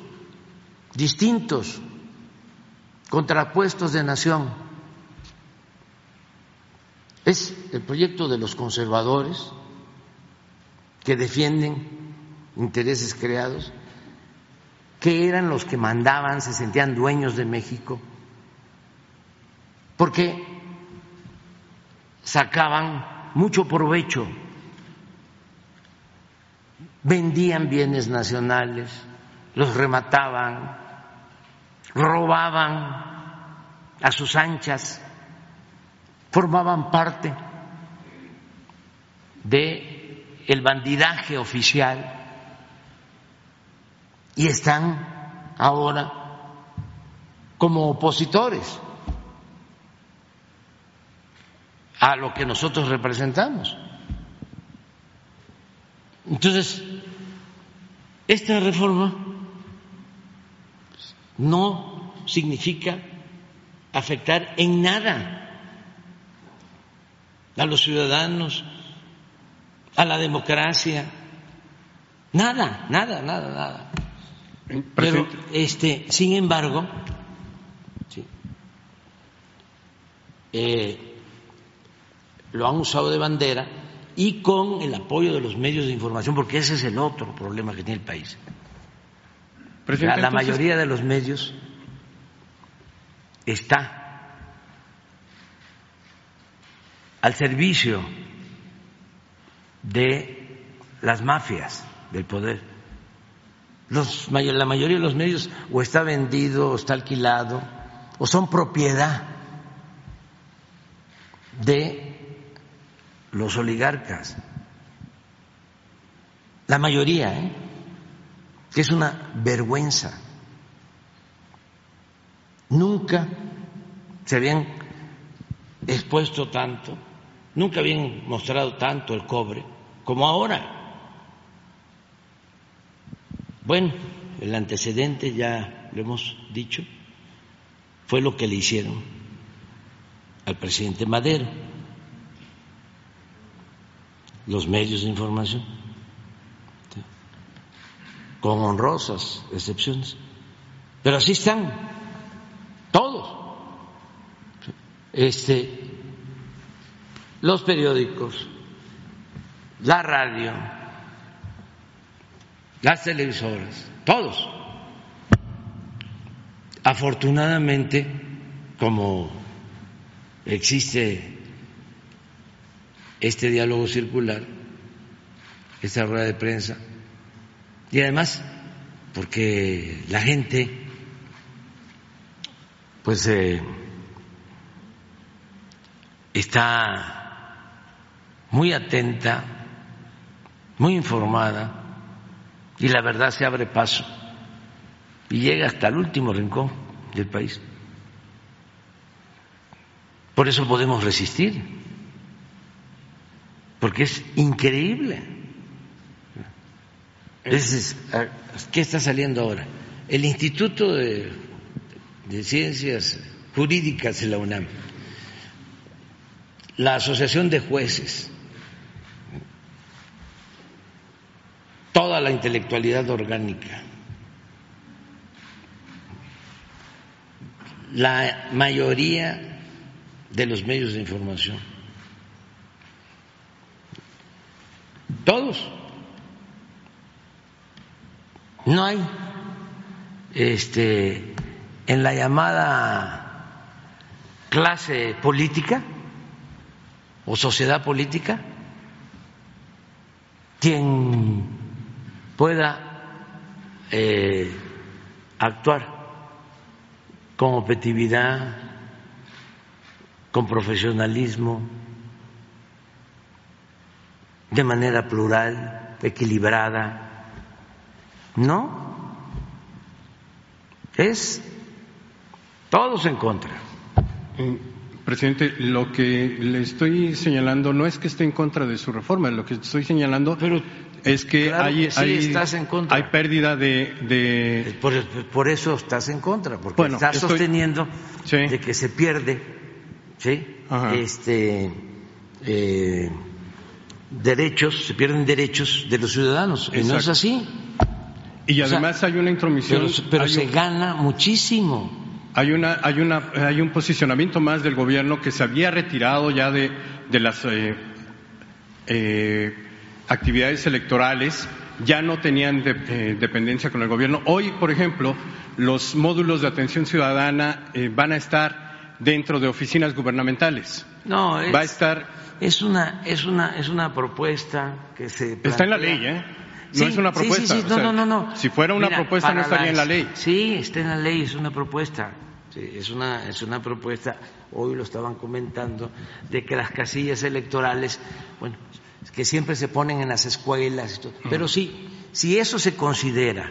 distintos, contrapuestos de nación, Es el proyecto de los conservadores que defienden intereses creados, que eran los que mandaban, se sentían dueños de México, porque sacaban mucho provecho, vendían bienes nacionales, los remataban, robaban a sus anchas, formaban parte de el bandidaje oficial y están ahora como opositores a lo que nosotros representamos. Entonces, esta reforma no significa afectar en nada a los ciudadanos, a la democracia, nada, nada, nada, nada. Pero, este, sin embargo, sí, eh, lo han usado de bandera y con el apoyo de los medios de información, porque ese es el otro problema que tiene el país. La, la mayoría de los medios está al servicio de las mafias del poder. Los, la mayoría de los medios o está vendido o está alquilado o son propiedad de los oligarcas. La mayoría, ¿eh? que es una vergüenza. Nunca se habían expuesto tanto, nunca habían mostrado tanto el cobre como ahora. Bueno, el antecedente ya lo hemos dicho, fue lo que le hicieron al presidente Madero, los medios de información, con honrosas excepciones. Pero así están todos. Este, los periódicos, la radio, las televisoras, todos. Afortunadamente, como existe este diálogo circular, esta rueda de prensa, y además porque la gente, pues, eh, está muy atenta, muy informada, y la verdad se abre paso y llega hasta el último rincón del país. Por eso podemos resistir, porque es increíble. ¿Qué está saliendo ahora? El Instituto de, de Ciencias Jurídicas de la UNAM, la Asociación de Jueces, toda la intelectualidad orgánica, la mayoría de los medios de información, todos. No hay este en la llamada clase política o sociedad política quien pueda eh, actuar con objetividad, con profesionalismo, de manera plural, equilibrada. No, es todos en contra. Presidente, lo que le estoy señalando no es que esté en contra de su reforma, lo que estoy señalando Pero es que claro hay, que sí hay, estás en contra. hay pérdida de... de- Por, por eso estás en contra, porque Bueno, estás estoy- sosteniendo Sí. de que se pierde, ¿sí? Ajá. Este eh, derechos, se pierden derechos de los ciudadanos. Y no es así. y o sea, además hay una intromisión... Pero, se un- gana muchísimo. Hay, una, hay, una, hay un posicionamiento más del gobierno que se había retirado ya de, de las eh, eh, actividades electorales, ya no tenían de- eh, dependencia con el gobierno. Hoy, por ejemplo, los módulos de atención ciudadana eh, van a estar dentro de oficinas gubernamentales. No, es, Va a estar, es una es una es una propuesta que se está en la ley, ¿eh? No Sí, es una sí, propuesta. sí, o no, sea, no, no, no. Si fuera una Mira, propuesta no estaría en la ley. Sí, está en la ley, es una propuesta. Sí, es una es una propuesta. Hoy lo estaban comentando de que las casillas electorales, bueno, que siempre se ponen en las escuelas, y todo. pero sí, si eso se considera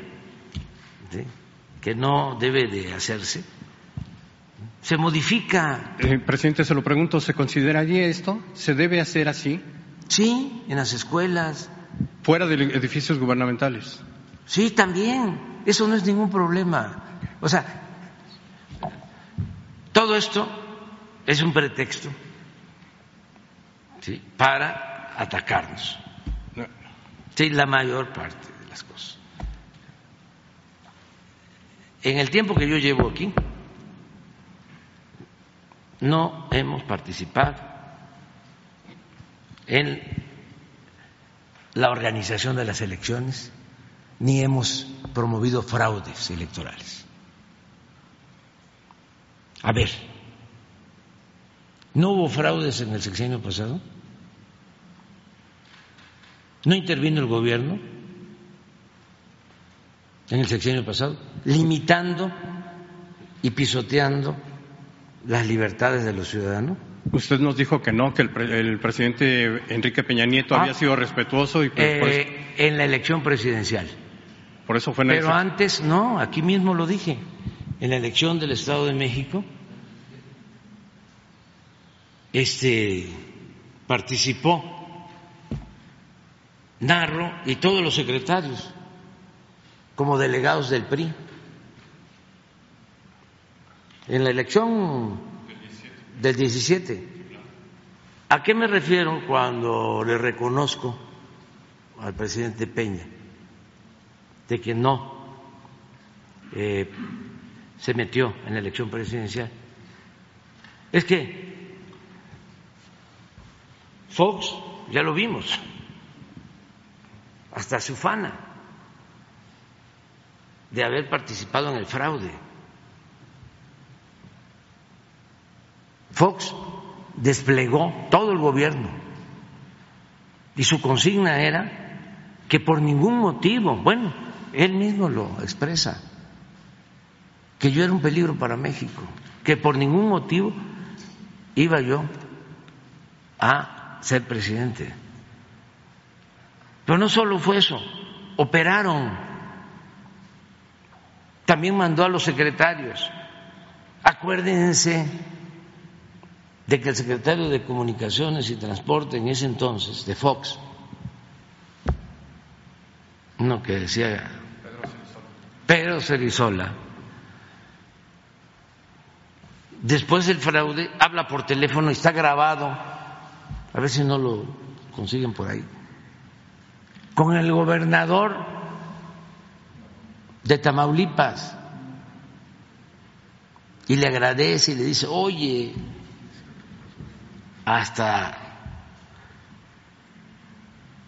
que no debe de hacerse, se modifica. Eh, presidente, se lo pregunto, ¿se consideraría esto? ¿Se debe hacer así? Sí, en las escuelas. Fuera de edificios gubernamentales. Sí, también. Eso no es ningún problema. O sea, todo esto es un pretexto ¿sí? para atacarnos. No. Sí, la mayor parte de las cosas. En el tiempo que yo llevo aquí, no hemos participado en la organización de las elecciones, ni hemos promovido fraudes electorales. A ver, ¿no hubo fraudes en el sexenio pasado? ¿No intervino el gobierno en el sexenio pasado, limitando y pisoteando las libertades de los ciudadanos? Usted nos dijo que no, que el, pre- el presidente Enrique Peña Nieto Ah. había sido respetuoso y pues, por, eso, Eh, en la elección presidencial. por eso fue Pero necesario. antes no, aquí mismo lo dije, en la elección del Estado de México, este participó Narro y todos los secretarios como delegados del PRI. En la elección del 17. ¿A qué me refiero cuando le reconozco al presidente Peña de que no eh, se metió en la elección presidencial? Es que Fox, ya lo vimos, hasta se ufana de haber participado en el fraude. Fox desplegó todo el gobierno y su consigna era que por ningún motivo, bueno, él mismo lo expresa, que yo era un peligro para México, que por ningún motivo iba yo a ser presidente. Pero no solo fue eso, operaron. También mandó a los secretarios. Acuérdense de que el secretario de Comunicaciones y Transporte en ese entonces, de Fox, uno que decía Pedro Cerizola, después del fraude, habla por teléfono y está grabado, a ver si no lo consiguen por ahí, con el gobernador de Tamaulipas. Y le agradece y le dice, oye, hasta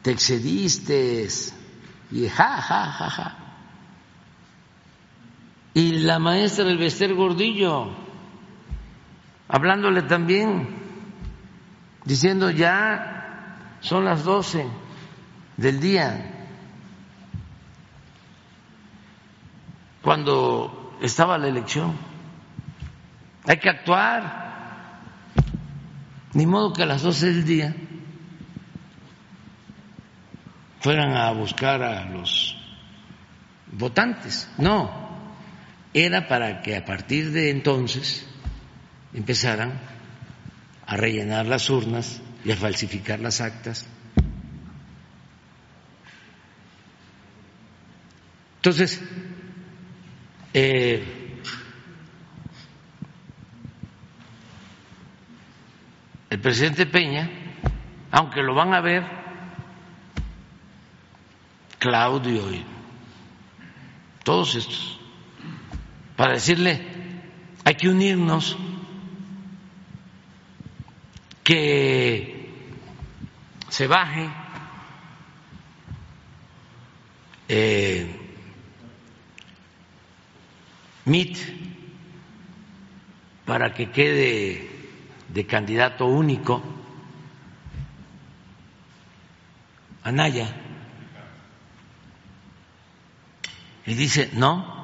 te excediste y ja, ja, ja, ja. Y la maestra del Bester Gordillo, hablándole también, diciendo ya son las doce del día, cuando estaba la elección. Hay que actuar. Ni modo que a las doce del día fueran a buscar a los votantes. No, era para que a partir de entonces empezaran a rellenar las urnas y a falsificar las actas. Entonces, eh, el presidente Peña, aunque lo van a ver Claudio y todos estos, para decirle hay que unirnos, que se baje eh, MIT para que quede de candidato único Anaya. Y dice, no.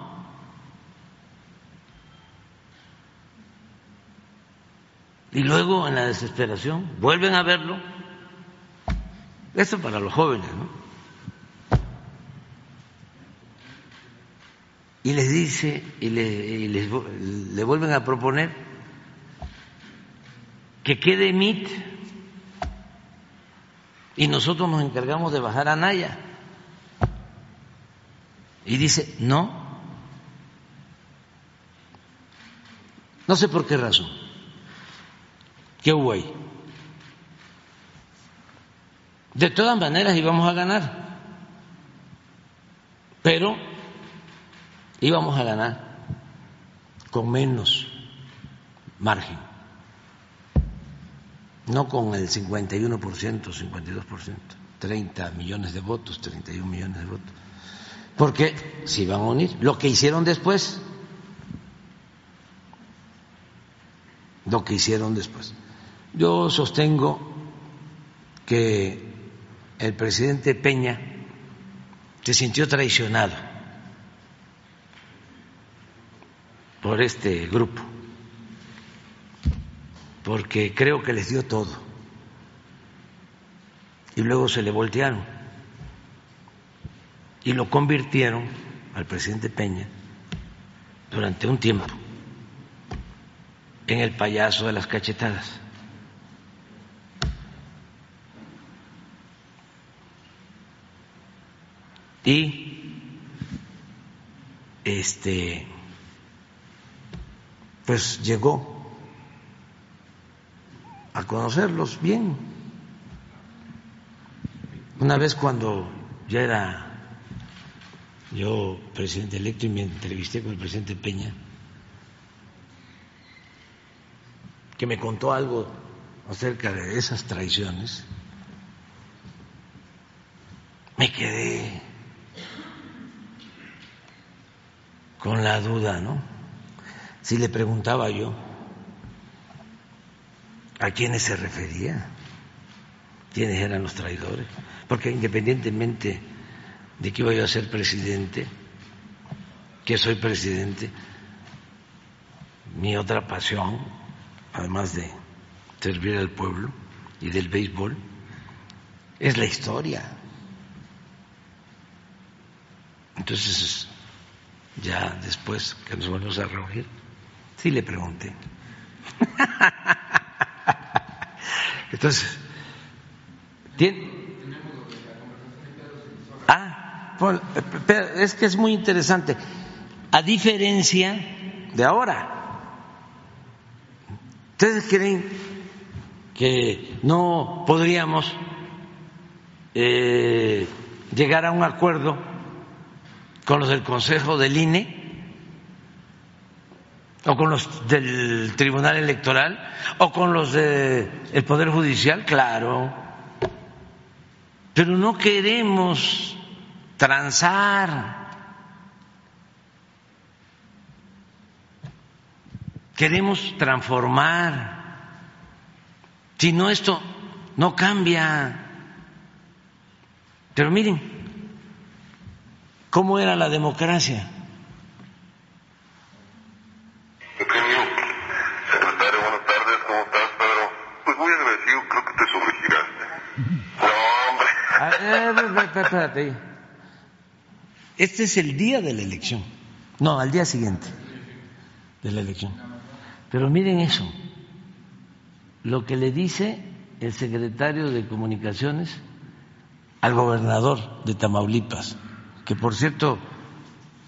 Y luego en la desesperación vuelven a verlo. Esto para los jóvenes, ¿no? y les dice y, le, les, le vuelven a proponer que quede MIT y nosotros nos encargamos de bajar a Naya. Y dice, no, no sé por qué razón. ¿Qué hubo ahí? De todas maneras íbamos a ganar, pero íbamos a ganar con menos margen, no con el 51%, 52%, 30 millones de votos, 31 millones de votos, porque se iban a unir. Lo que hicieron después, lo que hicieron después. Yo sostengo que el presidente Peña se sintió traicionado por este grupo, porque creo que les dio todo. Y luego se le voltearon y lo convirtieron al presidente Peña durante un tiempo en el payaso de las cachetadas. Y este pues llegó a conocerlos bien. Una vez cuando ya era yo presidente electo y me entrevisté con el presidente Peña, que me contó algo acerca de esas traiciones, me quedé con la duda, ¿no? si le preguntaba yo a quiénes se refería, quiénes eran los traidores, porque independientemente de que iba yo a ser presidente, que soy presidente, mi otra pasión, además de servir al pueblo y del béisbol, es la historia. Entonces, ya después que nos volvemos a reunir, Sí le pregunté. [laughs] Entonces. Ah, es que es muy interesante. A diferencia de ahora, ¿ustedes creen que no podríamos eh, llegar a un acuerdo con los del Consejo del INE? O con los del Tribunal Electoral o con los del Poder Judicial, claro. Pero no queremos transar. Queremos transformar. Si no, esto no cambia. Pero miren, ¿cómo era la democracia? Espérate. Este es el día de la elección. No, al día siguiente de la elección. Pero miren eso, lo que le dice el secretario de Comunicaciones al gobernador de Tamaulipas, que por cierto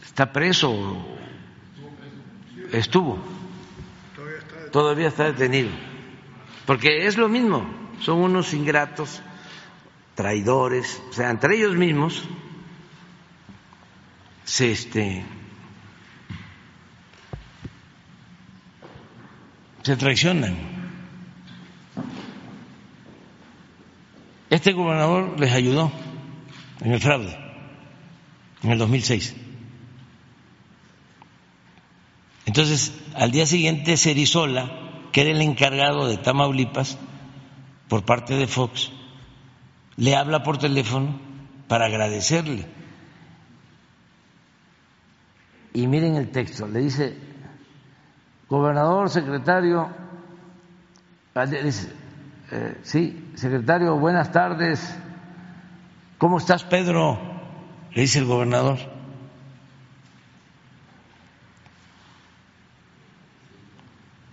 está preso, estuvo, todavía está detenido, porque es lo mismo, son unos ingratos traidores, o sea, entre ellos mismos se este se traicionan. Este gobernador les ayudó en el fraude en el 2006. Entonces, al día siguiente, Cerizola, que era el encargado de Tamaulipas, por parte de Fox, le habla por teléfono para agradecerle. Y miren el texto, le dice, gobernador, secretario, dice, eh, sí, secretario, buenas tardes, ¿cómo estás, Pedro? Le dice el gobernador.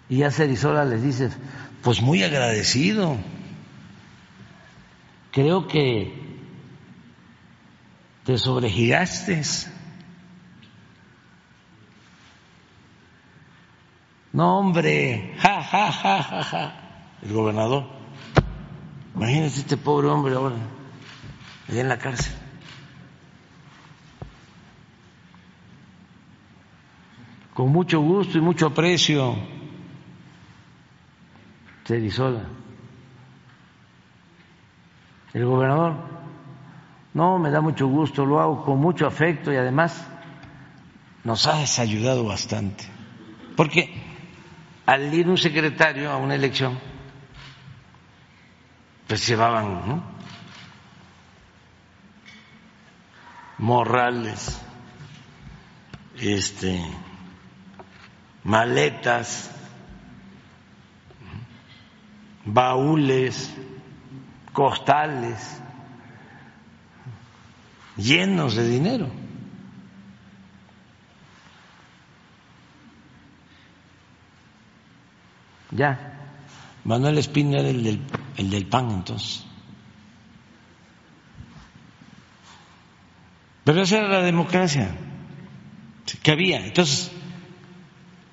Y ya Cerizola les dice, pues muy agradecido. Creo que te sobregiraste. No, hombre, ja, ja, ja, ja, ja. El gobernador. Imagínese este pobre hombre ahora, allá en la cárcel. Con mucho gusto y mucho aprecio Cerizola. El gobernador, no, me da mucho gusto, lo hago con mucho afecto y además nos has ayudado bastante. Porque al ir un secretario a una elección, pues llevaban ¿no? morrales, este, maletas, baúles, costales llenos de dinero. Ya, Manuel Espina era el del, el del pan entonces. Pero esa era la democracia que había. Entonces,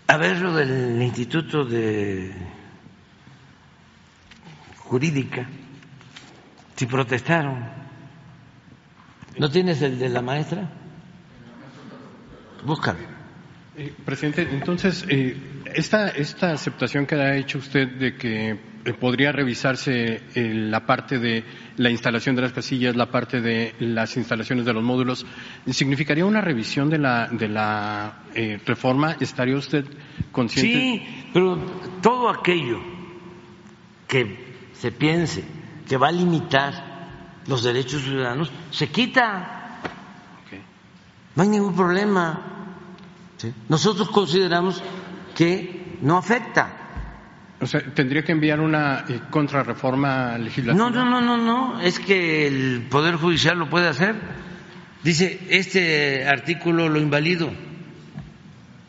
a ver lo del Instituto de jurídica, si protestaron. ¿No tienes el de la maestra? Búscalo. Eh, presidente, entonces, eh, esta, esta aceptación que ha hecho usted de que eh, podría revisarse eh, la parte de la instalación de las casillas, la parte de las instalaciones de los módulos, ¿significaría una revisión de la, de la eh, reforma? ¿Estaría usted consciente? Sí, pero todo aquello que se piense que va a limitar los derechos ciudadanos, se quita. No hay ningún problema. Nosotros consideramos que no afecta. O sea, ¿tendría que enviar una eh, contrarreforma legislativa? No, no, no, no, no, es que el Poder Judicial lo puede hacer. Dice, este artículo lo invalido,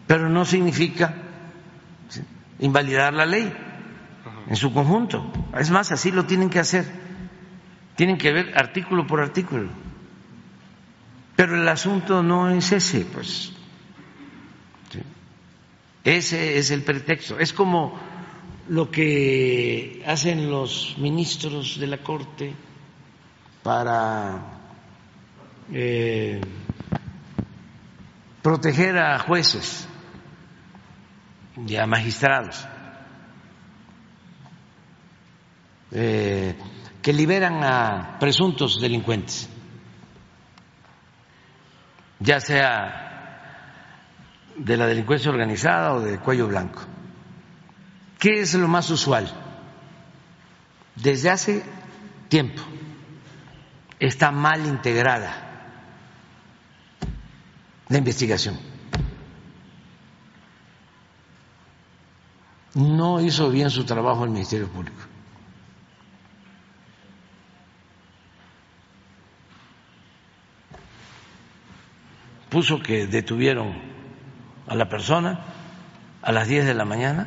pero no significa invalidar la ley en su conjunto. Es más, así lo tienen que hacer. Tienen que ver artículo por artículo. Pero el asunto no es ese, pues. Ese es el pretexto. Es como lo que hacen los ministros de la Corte para eh, proteger a jueces y a magistrados eh, que liberan a presuntos delincuentes, ya sea de la delincuencia organizada o de cuello blanco. ¿Qué es lo más usual? Desde hace tiempo está mal integrada la investigación. No hizo bien su trabajo el Ministerio Público. Puso que detuvieron a la persona a las 10 de la mañana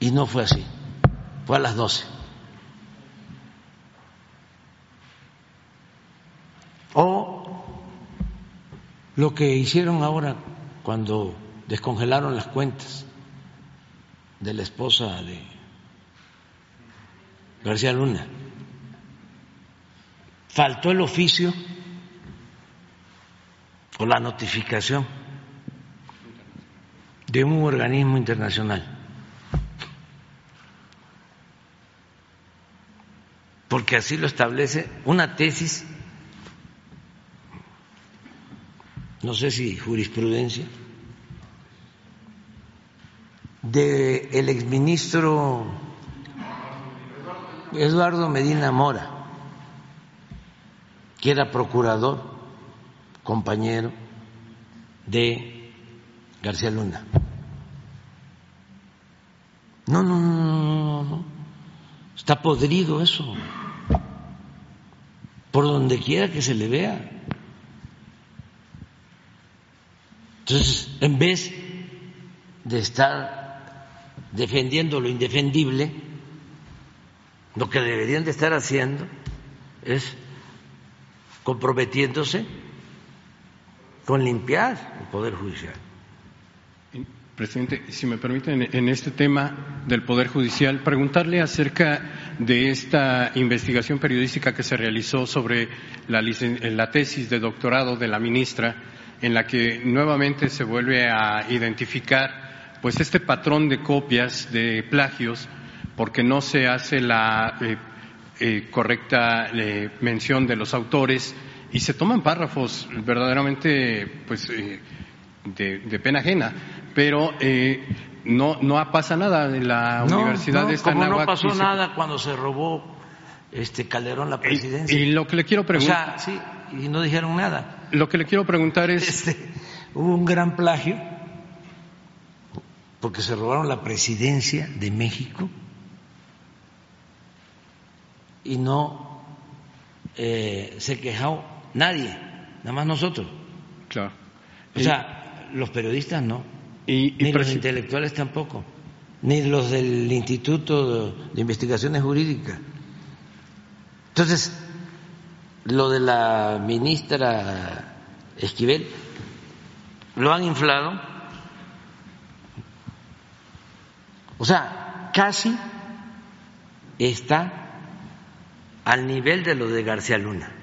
y no fue así, fue a las 12. O lo que hicieron ahora cuando descongelaron las cuentas de la esposa de García Luna. Faltó el oficio o la notificación de un organismo internacional. Porque así lo establece una tesis, no sé si jurisprudencia, del el exministro Eduardo Medina Mora, que era procurador, compañero de García Luna. No, no, no, no, está podrido eso, por donde quiera que se le vea. Entonces, en vez de estar defendiendo lo indefendible, lo que deberían de estar haciendo es comprometiéndose con limpiar el Poder Judicial. Presidente, si me permiten, en este tema del Poder Judicial, preguntarle acerca de esta investigación periodística que se realizó sobre la, la, tesis de doctorado de la ministra, en la que nuevamente se vuelve a identificar pues este patrón de copias, de plagios, porque no se hace la eh, eh, correcta eh, mención de los autores y se toman párrafos verdaderamente pues de, pena ajena, pero no no pasa nada en la universidad de esta como no pasó nada cuando se robó este Calderón la presidencia. y, lo que le quiero preguntar sí y no dijeron nada. Lo que le quiero preguntar es este, hubo un gran plagio porque se robaron la presidencia de México y no eh, se quejó nadie, nada más nosotros. Claro. O sea, los periodistas no, y, ni los intelectuales tampoco, ni los del Instituto de Investigaciones Jurídicas. Entonces, lo de la ministra Esquivel lo han inflado. O sea, casi está al nivel de lo de García Luna.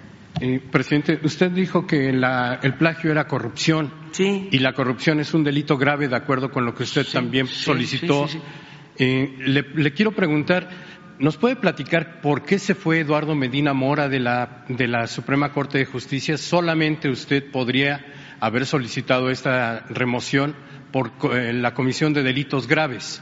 Eh, presidente, usted dijo que el plagio era corrupción. Sí. Y la corrupción es un delito grave, de acuerdo con lo que usted también solicitó. Eh, le, quiero preguntar, ¿nos puede platicar por qué se fue Eduardo Medina Mora de la, de la Suprema Corte de Justicia? Solamente usted podría haber solicitado esta remoción por eh, la Comisión de Delitos Graves.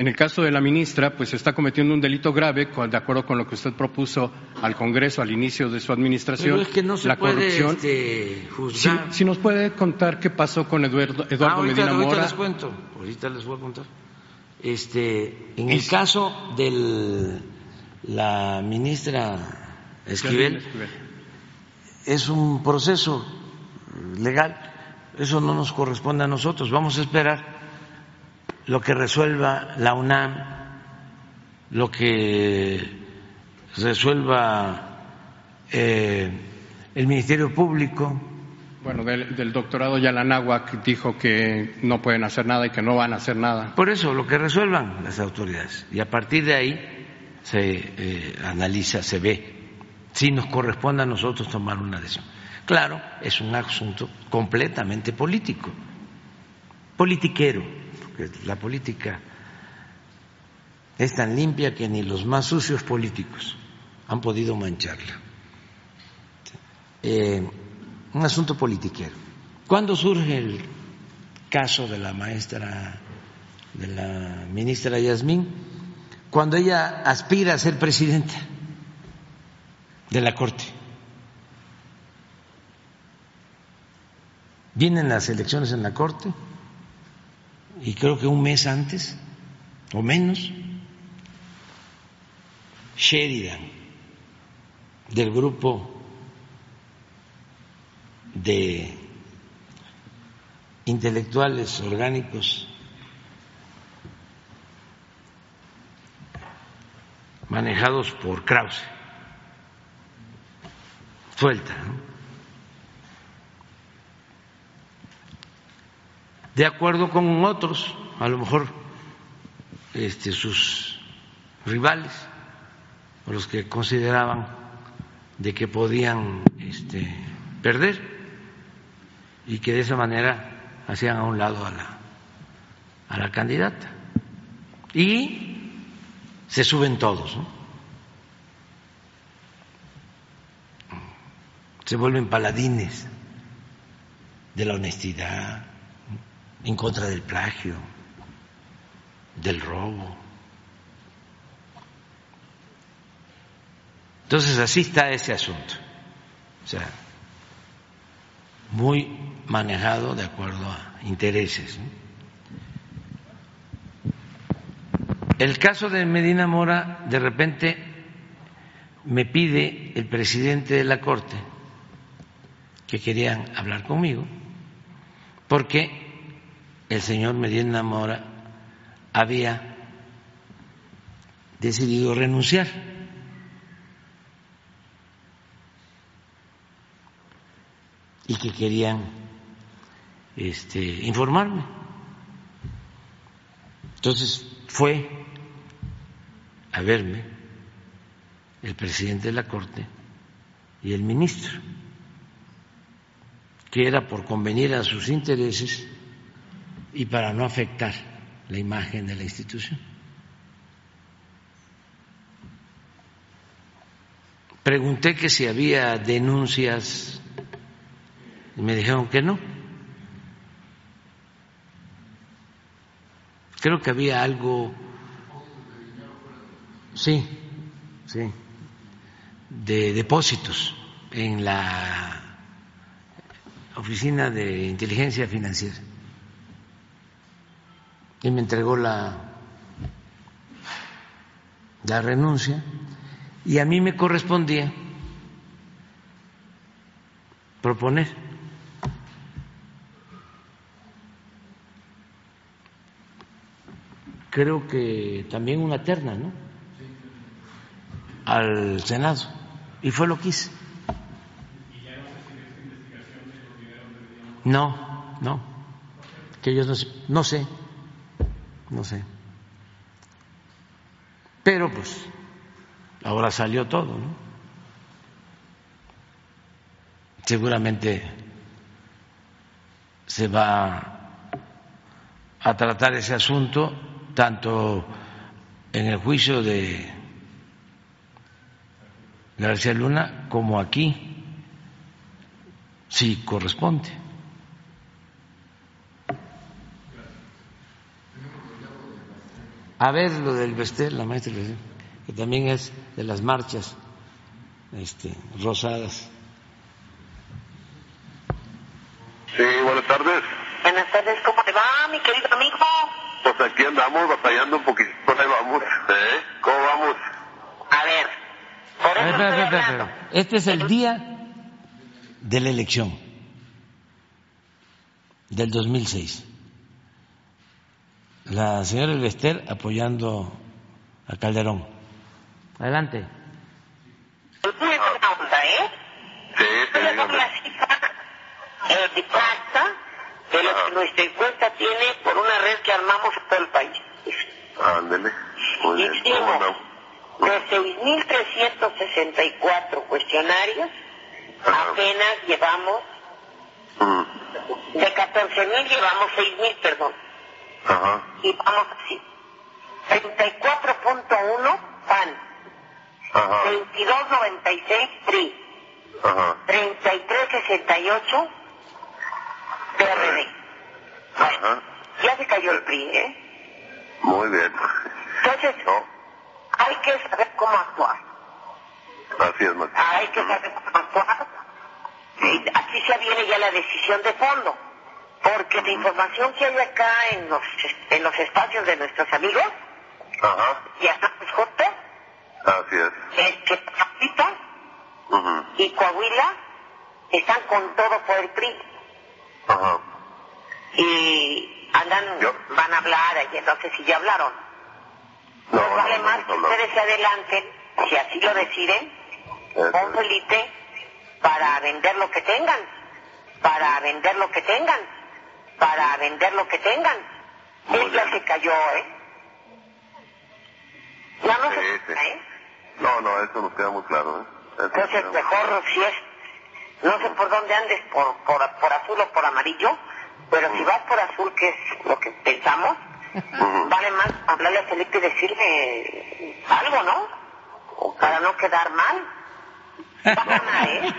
En el caso de la ministra, pues está cometiendo un delito grave, de acuerdo con lo que usted propuso al Congreso al inicio de su administración. Pero es que no se la puede corrupción. Este, juzgar. Si, nos puede contar qué pasó con Eduardo, Eduardo ah, ahorita, Medina ahorita Mora. les cuento, ahorita les voy a contar. Este, en el caso de la ministra Esquivel, es un proceso legal, eso no nos corresponde a nosotros. Vamos a esperar lo que resuelva la UNAM, lo que resuelva eh, el Ministerio Público. Bueno, del, doctorado Yalanáhuac dijo que no pueden hacer nada y que no van a hacer nada. Por eso, lo que resuelvan las autoridades. Y a partir de ahí se eh, analiza, se ve si nos corresponde a nosotros tomar una decisión. Claro, es un asunto completamente político, politiquero la política es tan limpia que ni los más sucios políticos han podido mancharla. Eh, un asunto politiquero. ¿Cuándo surge el caso de la maestra, de la ministra Yasmín? Cuando ella aspira a ser presidenta de la Corte. Vienen las elecciones en la Corte y creo que un mes antes o menos, Sheridan, del grupo de intelectuales orgánicos manejados por Krause, suelta. ¿no? De acuerdo con otros, a lo mejor este, sus rivales, los que consideraban de que podían este, perder y que de esa manera hacían a un lado a la a la candidata. Y se suben todos, se vuelven paladines de la honestidad, en contra del plagio, del robo. Entonces así está ese asunto. O sea, muy manejado de acuerdo a intereses. El caso de Medina Mora, de repente me pide el presidente de la Corte que querían hablar conmigo, porque el señor Medina Mora había decidido renunciar. y que querían este, informarme. Entonces fue a verme el presidente de la Corte y el ministro, que era por convenir a sus intereses y para no afectar la imagen de la institución. Pregunté que si había denuncias y me dijeron que no. Creo que había algo, sí, sí, de depósitos en la oficina de inteligencia financiera. Y me entregó la, la renuncia y a mí me correspondía proponer creo que también una terna, ¿no? Al Senado. Y fue lo que hice. No, no. Que yo no no sé, no sé. Pero pues ahora salió todo, ¿no? Seguramente se va a tratar ese asunto tanto en el juicio de García Luna como aquí, si corresponde. A ver lo del Vestel, la maestra, que también es de las marchas este, rosadas. Sí, buenas tardes. Buenas tardes, ¿cómo te va, mi querido amigo? Pues aquí andamos batallando un poquito, ahí vamos, ¿eh? ¿Cómo vamos? A ver, por eso Espera, estoy espera, hablando. espera. Este es el día de la elección del 2006. La señora Elvester apoyando a Calderón. Adelante. De lo que nuestra encuesta tiene por una red que armamos todo el país. Ándele. ¿cómo andamos? de 6.364 cuestionarios, Ajá. apenas llevamos, Mm, de 14.000 llevamos 6.000, perdón. Ajá, Y vamos así. 34.1 PAN, ajá, 22.96 PRI, ajá. 33.68 PRD. Ajá. Ya se cayó el PRI, ¿eh? Muy bien. Entonces, No, hay que saber cómo actuar. así es, Max. Hay que saber cómo actuar. Aquí se viene ya la decisión de fondo. Porque la información que hay acá en los, en los espacios de nuestros amigos, Ajá, ya estamos juntos, así es. es que Tamaulipas Ujú, y Coahuila están con todo por el PRI. Ajá. Y andan, Yo- van a hablar, ayer no sé si ya hablaron. No, Pues vale no, más no, que ustedes se adelanten, si así lo deciden, Eso con. Felipe, para vender lo que tengan, para vender lo que tengan, para vender lo que tengan. Bien. se cayó, ¿eh? Ya no Sí, se sí. ¿eh? No, no, eso nos queda muy claro, ¿eh? Eso Entonces mejor si es, no sé por dónde andes, por, por, por azul o por amarillo, pero si vas por azul, que es lo que pensamos, vale más hablarle a Felipe y decirle algo, ¿no? Para no quedar mal. Va a ganar, ¿eh?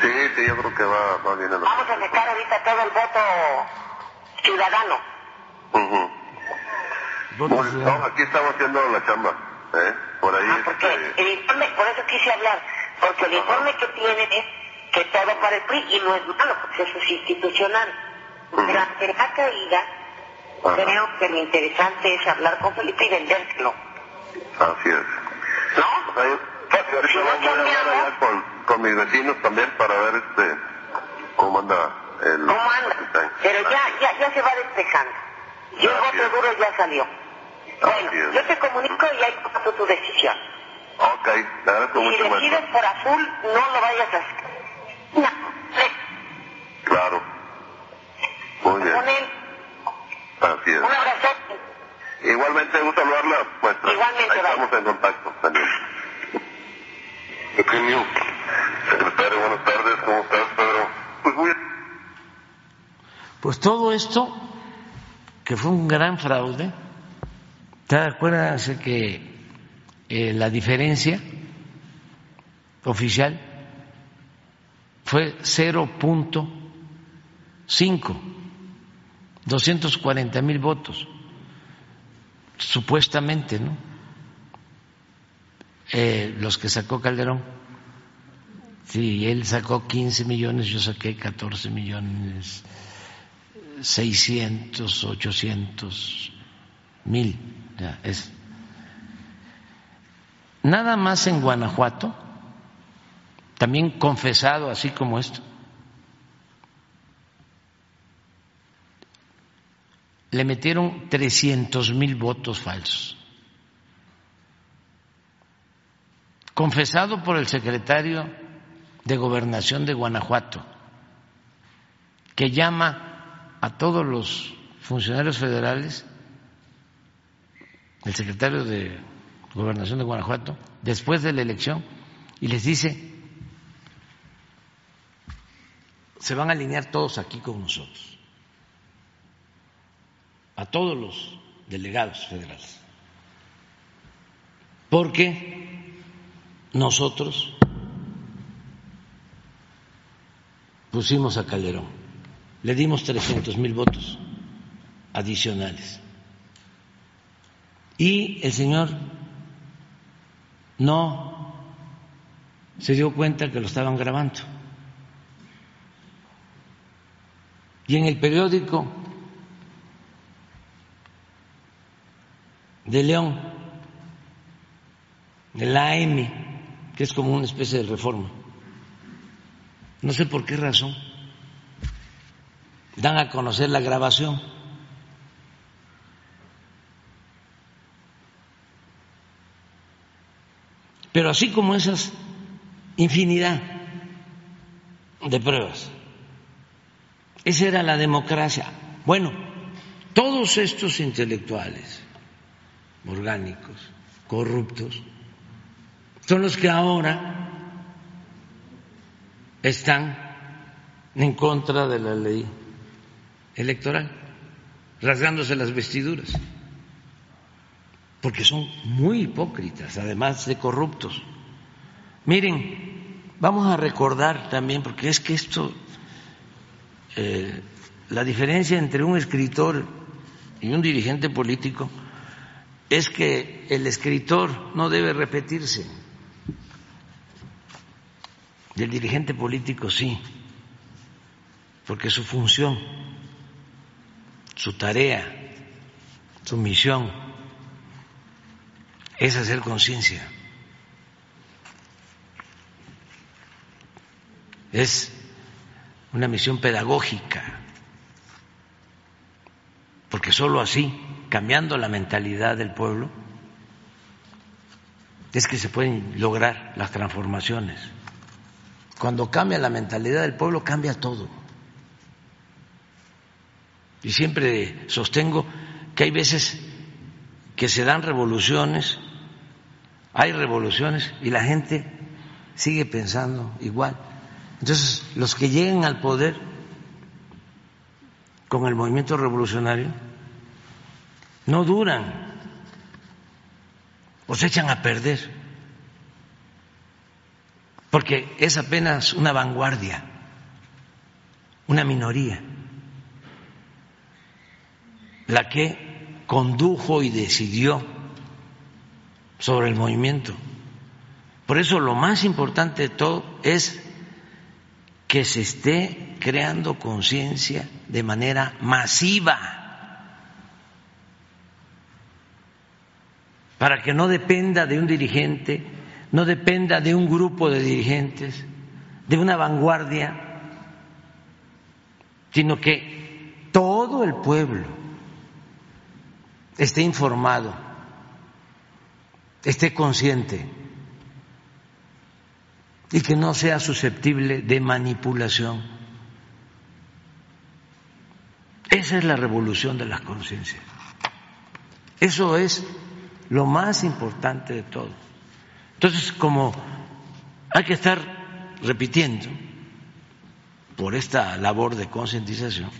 Sí, sí, yo creo que va, va bien Vamos a sacar ahorita todo el voto ciudadano. No, aquí estamos haciendo la chamba, ¿eh? Por ahí, Ah, porque este, el informe, por eso quise hablar, porque el informe que tienen es que todo para el PRI y no es malo, porque eso es institucional. Pero ante la caída, creo que lo interesante es hablar con Felipe y vendérselo. así es. ¿No? Ahí- yo ahorita voy a hablar allá con, con mis vecinos también para ver este cómo anda el... ¿Cómo anda? Pero ya, ya, ya se va despejando. Y el voto duro ya salió. Bueno, yo te comunico y ahí tomas tu decisión. Ok, te agradezco Y si mucho, decides por azul, no lo vayas a hacer. No, Claro. Muy bien. con él. Así es. Un abrazo. Igualmente, gusto saludarla, maestra. Igualmente, Ahí estamos en contacto también. Pequeño. Secretario, buenas tardes. ¿Cómo estás, Pedro? Pues muy Pues todo esto, que fue un gran fraude, ¿te acuerdas que eh, la diferencia oficial fue 0.5, 240 mil votos, supuestamente, ¿no? Eh, los que sacó Calderón. Sí, él sacó 15 millones, yo saqué 14 millones 600, 800 mil. es. Nada más en Guanajuato, también confesado así como esto, le metieron 300 mil votos falsos. Confesado por el secretario de Gobernación de Guanajuato, que llama a todos los funcionarios federales, el secretario de Gobernación de Guanajuato, después de la elección, y les dice, se van a alinear todos aquí con nosotros, a todos los delegados federales, porque nosotros pusimos a Calderón le dimos 300 mil votos adicionales. Y el señor no se dio cuenta que lo estaban grabando. Y en el periódico de León, de la AM, que es como una especie de reforma, no sé por qué razón, dan a conocer la grabación. Pero así como esas infinidad de pruebas, esa era la democracia. Bueno, todos estos intelectuales orgánicos, corruptos, son los que ahora están en contra de la ley electoral, rasgándose las vestiduras, porque son muy hipócritas, además de corruptos. Miren, vamos a recordar también, porque es que esto, eh, la diferencia entre un escritor y un dirigente político es que el escritor no debe repetirse, y el dirigente político sí, porque su función su tarea, su misión es hacer conciencia. Es una misión pedagógica, porque sólo así, cambiando la mentalidad del pueblo, es que se pueden lograr las transformaciones. Cuando cambia la mentalidad del pueblo, cambia todo. Y siempre sostengo que hay veces que se dan revoluciones, hay revoluciones y la gente sigue pensando igual. Entonces, los que lleguen al poder con el movimiento revolucionario no duran o se echan a perder, porque es apenas una vanguardia, una minoría, la que condujo y decidió sobre el movimiento. Por eso lo más importante de todo es que se esté creando conciencia de manera masiva para que no dependa de un dirigente, no dependa de un grupo de dirigentes, de una vanguardia, sino que todo el pueblo esté informado, esté consciente y que no sea susceptible de manipulación. Esa es la revolución de las conciencias. Eso es lo más importante de todo. Entonces, como hay que estar repitiendo por esta labor de concientización,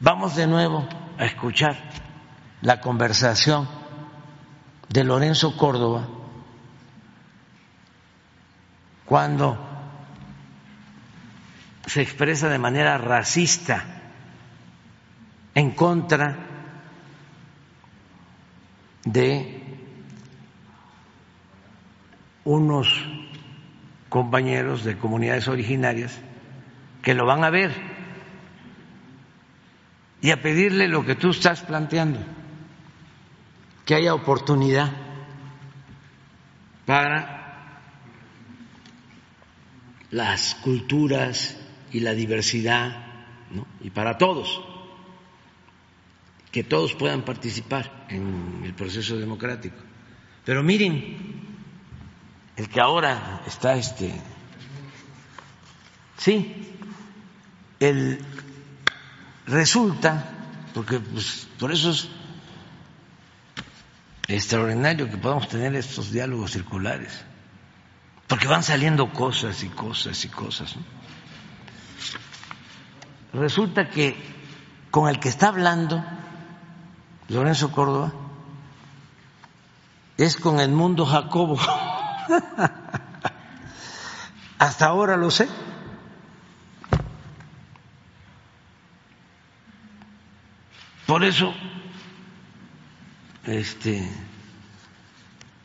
vamos de nuevo a escuchar la conversación de Lorenzo Córdoba cuando se expresa de manera racista en contra de unos compañeros de comunidades originarias que lo van a ver y a pedirle lo que tú estás planteando, que haya oportunidad para las culturas y la diversidad, y para todos, que todos puedan participar en el proceso democrático. Pero miren, el que ahora está este, sí, el resulta, porque pues, por eso es extraordinario que podamos tener estos diálogos circulares porque van saliendo cosas y cosas y cosas. Resulta que con el que está hablando Lorenzo Córdoba es con el mundo Jacobo. [laughs] Hasta ahora lo sé. Por eso este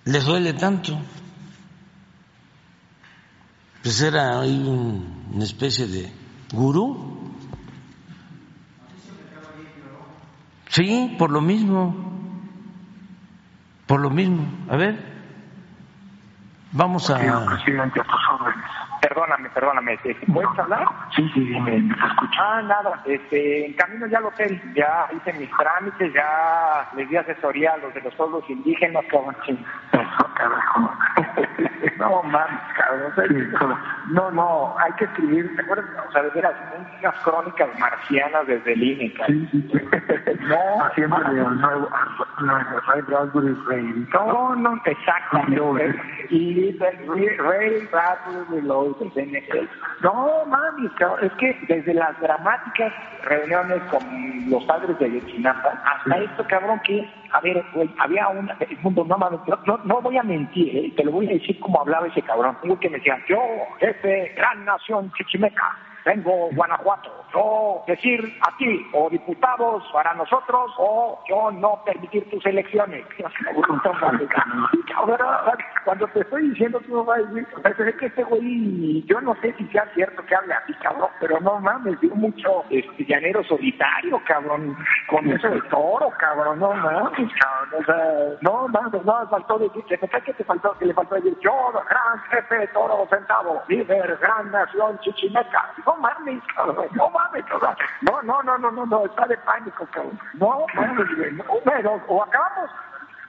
les duele tanto pues era ahí una especie de gurú. Sí, por lo mismo, por lo mismo. A ver, vamos a... Perdóname, perdóname. ¿Puedes hablar? Sí, sí, dime, ¿me escuchas? Ah, nada. Este, en camino ya al hotel, ya hice mis trámites, ya les di asesoría a los de los pueblos indígenas, cabrón. Eso, carajo. No, mames, cabrón. No, no, hay que escribir, ¿te acuerdas? O sea, de veras, unas crónicas marcianas desde el INE, Sí, sí, sí. No, Haciendo de nuevo, Bradbury. No, no, exactamente. Y Ray Bradbury Reload. No, mami, es que desde las dramáticas reuniones con los padres de Yotzinapa hasta esto, cabrón, que, a ver, güey, había un mundo, no, no, no, voy a mentir, ¿eh? te lo voy a decir como hablaba ese cabrón. Tengo que me decía, yo, jefe, gran nación chichimeca, vengo Guanajuato, yo decir a ti, o diputados para nosotros, o yo no permitir tus elecciones. [laughs] Cuando te estoy diciendo, tú no vas a decir, es que este güey, yo no sé si sea cierto que hable así, cabrón, pero no mames, dio mucho este, llanero solitario, cabrón, con eso de toro, cabrón, no mames, cabrón, o sea, no mames, no, faltó decir, ¿qué te faltó? Que le faltó decir, yo, gran jefe de toro sentado, líder, gran nación chichimeca, no mames, cabrón, no mames, no, no, no, no, no, no, está de pánico, cabrón, no mames, no, pero, o acabamos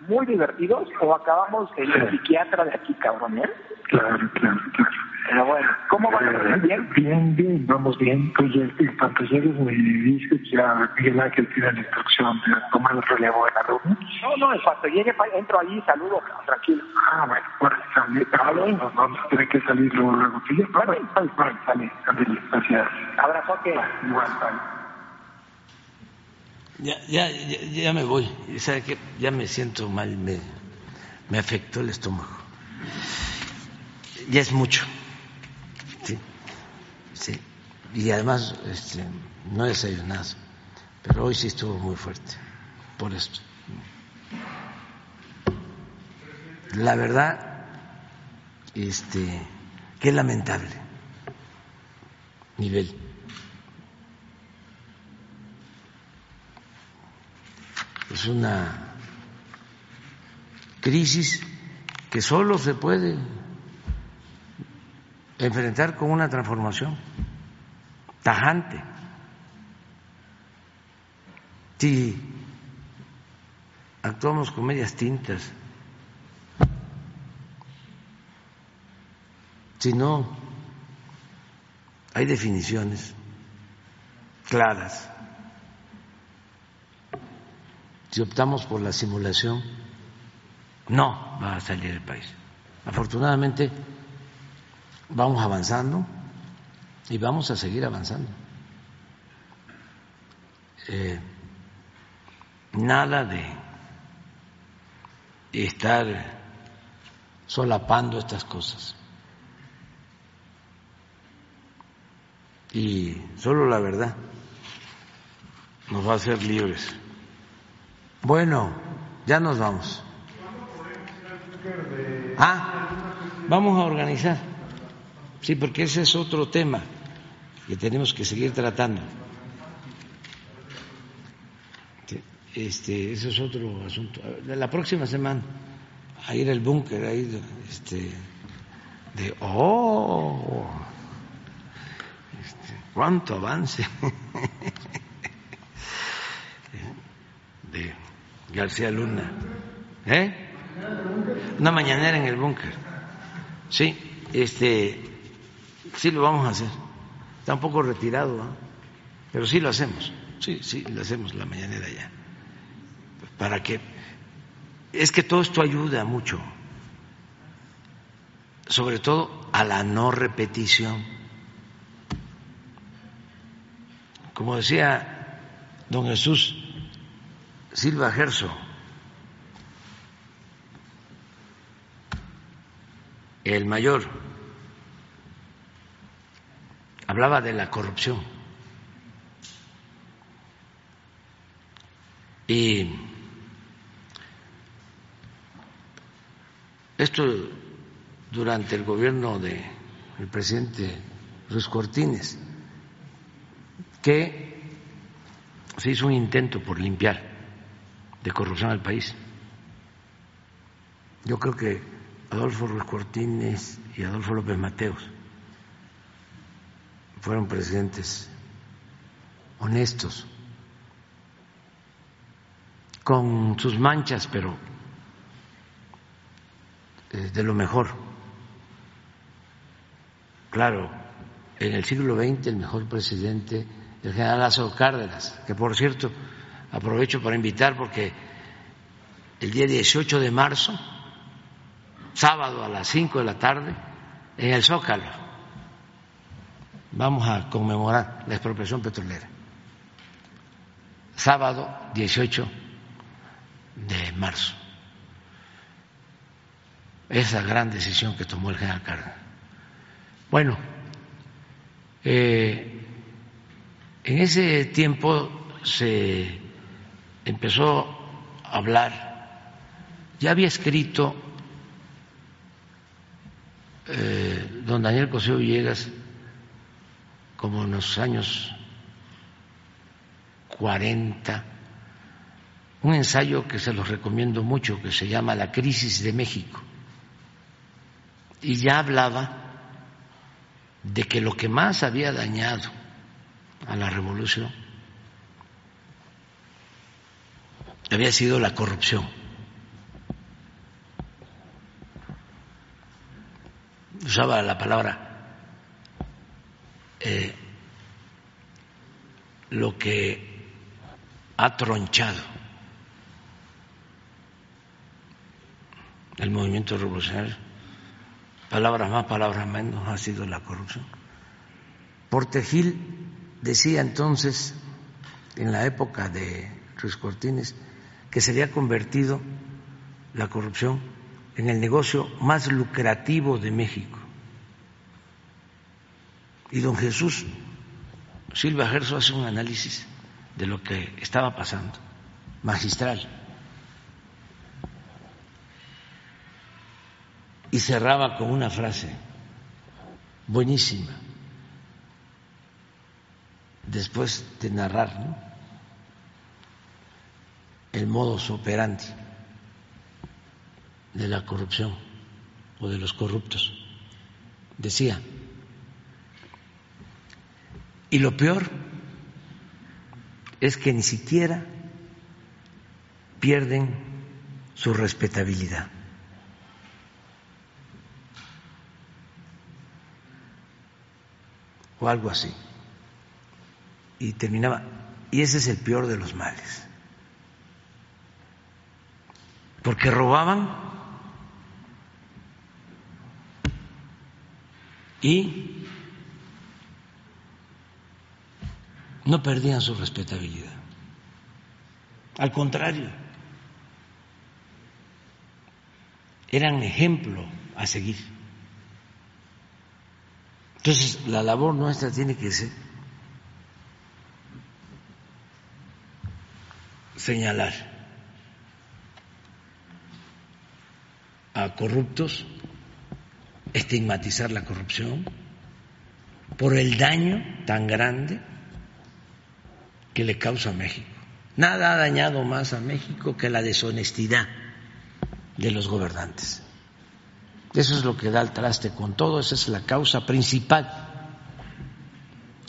muy divertidos o acabamos en el psiquiatra de aquí, cabrón, ¿eh? Claro, claro, claro. Pero bueno, ¿cómo va? ¿Bien? Bien, bien, vamos bien. Pues en cuanto llegues me dices, ya Miguel Ángel tiene la instrucción de tomar el relevo en la reunión. No, no, en cuanto llegue entro ahí, saludo, tranquilo. Ah, bueno, bueno, sale, vale, nos vamos a tener que salir luego, luego. Sí, vale, vale, sale, sale, gracias. Abrazote. Igual, vale. Ya, ya, ya, me voy. ¿Sabe qué? Ya me siento mal, me, me afectó el estómago. Ya es mucho. Sí, sí. Y además este, no he desayunado, pero hoy sí estuvo muy fuerte por esto. La verdad, este, qué lamentable nivel. Es una crisis que solo se puede enfrentar con una transformación tajante. Si actuamos con medias tintas, si no hay definiciones claras, si optamos por la simulación, no va a salir el país. Afortunadamente vamos avanzando y vamos a seguir avanzando. Eh, nada de estar solapando estas cosas. Y solo la verdad nos va a hacer libres. Bueno, ya nos vamos. Ah, vamos a organizar. Sí, porque ese es otro tema que tenemos que seguir tratando. Este, ese es otro asunto. La próxima semana, a ir al búnker, ahí, este, de, oh, este, cuánto avance [laughs] de García Luna. ¿Eh? Una mañanera en el búnker. Sí, este, sí lo vamos a hacer. Está un poco retirado, ¿eh? pero sí lo hacemos. Sí, sí, lo hacemos la mañanera ya. Para que es que todo esto ayuda mucho, sobre todo a la no repetición. Como decía don Jesús Silva Gerso, el mayor, hablaba de la corrupción. Y esto durante el gobierno del presidente Luis Cortines, que se hizo un intento por limpiar de corrupción al país. Yo creo que Adolfo Ruiz Cortines y Adolfo López Mateos fueron presidentes honestos, con sus manchas, pero eh, de lo mejor. Claro, en el siglo XX el mejor presidente, el general Lázaro Cárdenas, que por cierto aprovecho para invitar porque el día 18 de marzo, sábado a las 5 de la tarde, en el Zócalo, vamos a conmemorar la expropiación petrolera. Sábado 18 de marzo. Esa gran decisión que tomó el general Cárdenas. Bueno, eh, en ese tiempo se empezó a hablar, ya había escrito eh, don Daniel Coseo Villegas como en los años 40, un ensayo que se los recomiendo mucho, que se llama La crisis de México. Y ya hablaba de que lo que más había dañado a la revolución había sido la corrupción. Usaba la palabra eh, lo que ha tronchado el movimiento revolucionario, palabras más, palabras menos, ha sido la corrupción. Portegil decía entonces, en la época de Ruiz Cortines, que se había convertido la corrupción en el negocio más lucrativo de México. Y don Jesús Silva Gerso hace un análisis de lo que estaba pasando, magistral. Y cerraba con una frase buenísima, después de narrar ¿no? El modus operandi de la corrupción o de los corruptos. Decía, y lo peor es que ni siquiera pierden su respetabilidad. O algo así. Y terminaba, y ese es el peor de los males. Porque robaban y no perdían su respetabilidad. Al contrario, eran ejemplo a seguir. Entonces, la labor nuestra tiene que ser señalar a corruptos, estigmatizar la corrupción por el daño tan grande que le causa a México. Nada ha dañado más a México que la deshonestidad de los gobernantes. Eso es lo que da el traste con todo, esa es la causa principal.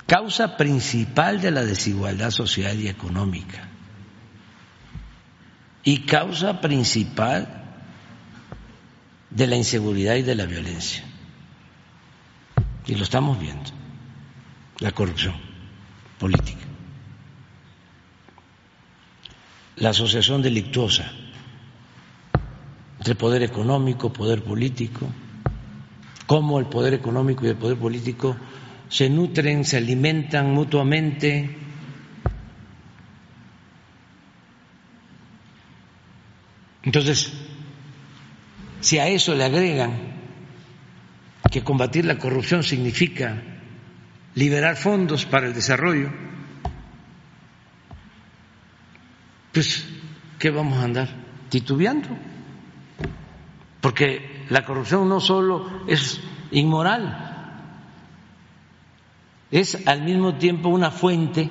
Causa principal de la desigualdad social y económica. Y causa principal de la inseguridad y de la violencia. Y lo estamos viendo, la corrupción política. la asociación delictuosa entre poder económico, poder político, cómo el poder económico y el poder político se nutren, se alimentan mutuamente. Entonces, si a eso le agregan que combatir la corrupción significa liberar fondos para el desarrollo, pues, ¿qué vamos a andar titubeando? Porque la corrupción no solo es inmoral, es al mismo tiempo una fuente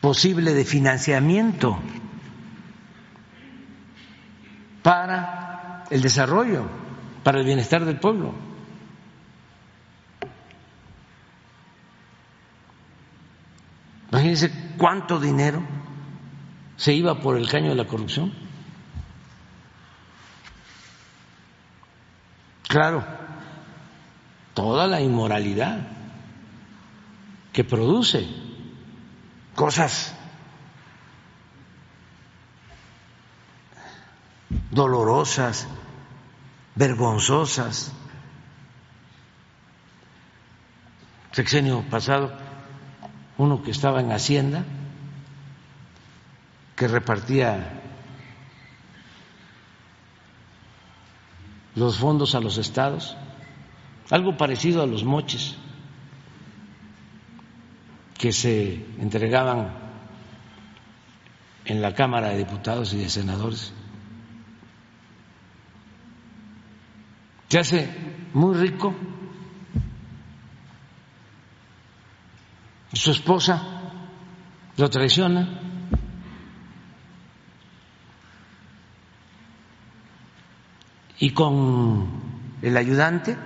posible de financiamiento para el desarrollo, para el bienestar del pueblo. Imagínense cuánto dinero se iba por el caño de la corrupción. Claro, toda la inmoralidad que produce cosas dolorosas, vergonzosas. Sexenio pasado uno que estaba en Hacienda, que repartía los fondos a los estados, algo parecido a los moches que se entregaban en la Cámara de Diputados y de Senadores. Se hace muy rico su esposa lo traiciona. Y con el ayudante,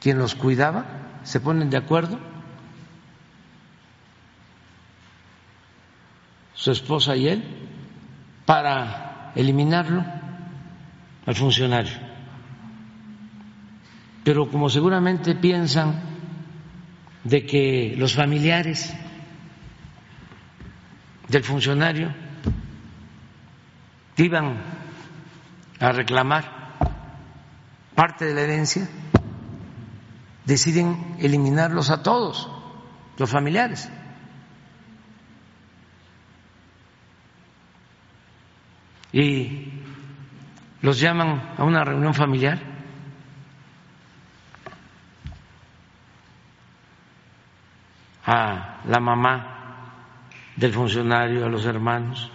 quien los cuidaba, se ponen de acuerdo. su esposa y él, para eliminarlo al funcionario. Pero como seguramente piensan de que los familiares del funcionario iban a reclamar parte de la herencia, deciden eliminarlos a todos, los familiares. Y los llaman a una reunión familiar. a la mamá del funcionario, a los hermanos,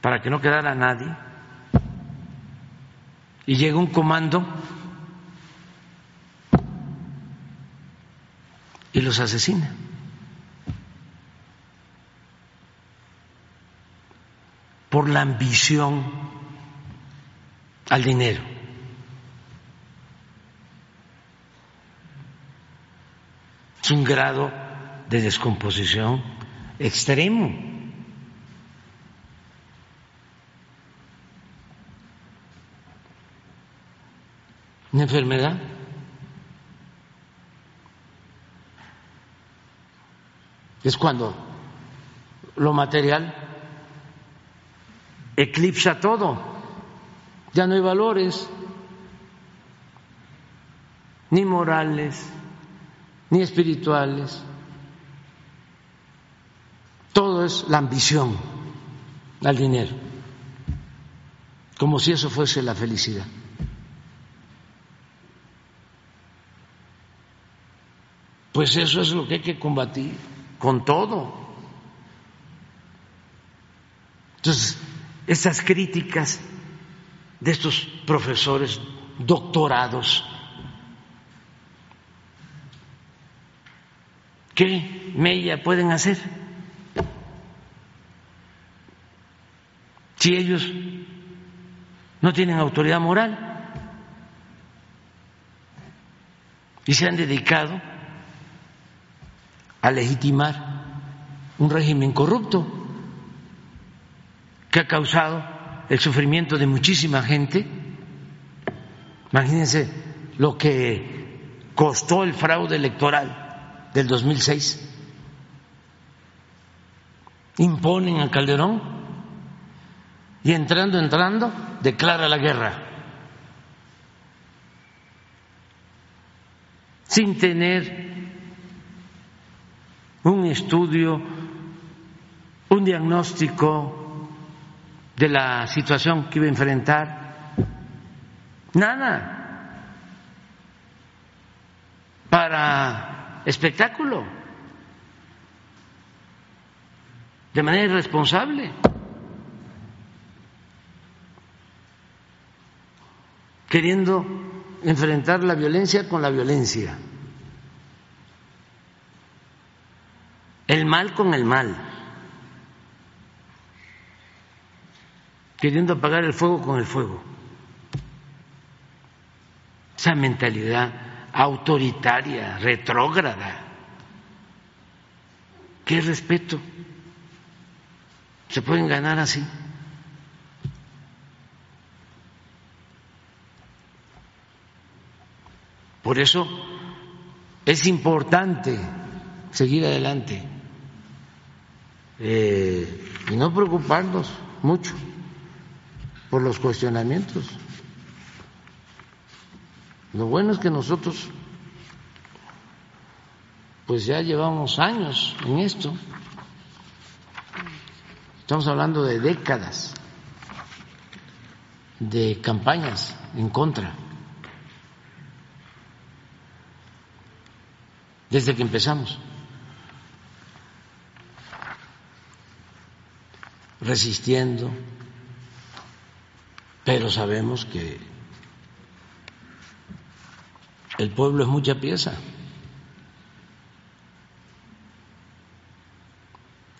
para que no quedara nadie. Y llega un comando y los asesina. Por la ambición al dinero. Es un grado de descomposición extremo. Una enfermedad es cuando lo material eclipsa todo, ya no hay valores, ni morales, ni espirituales, todo es la ambición al dinero, como si eso fuese la felicidad. Pues eso es lo que hay que combatir con todo. Entonces, estas críticas de estos profesores doctorados, ¿qué mella pueden hacer? Si ellos no tienen autoridad moral y se han dedicado a legitimar un régimen corrupto que ha causado el sufrimiento de muchísima gente. Imagínense lo que costó el fraude electoral del 2006. Imponen a Calderón y entrando, entrando, declara la guerra. Sin tener un estudio, un diagnóstico de la situación que iba a enfrentar. Nada. Para espectáculo. De manera irresponsable. Queriendo enfrentar la violencia con la violencia. el mal con el mal, queriendo apagar el fuego con el fuego. Esa mentalidad autoritaria, retrógrada. ¿Qué respeto? Se pueden ganar así. Por eso es importante seguir adelante eh, y no preocuparnos mucho por los cuestionamientos. Lo bueno es que nosotros pues ya llevamos años en esto. Estamos hablando de décadas de campañas en contra. Desde que empezamos. resistiendo, pero sabemos que el pueblo es mucha pieza.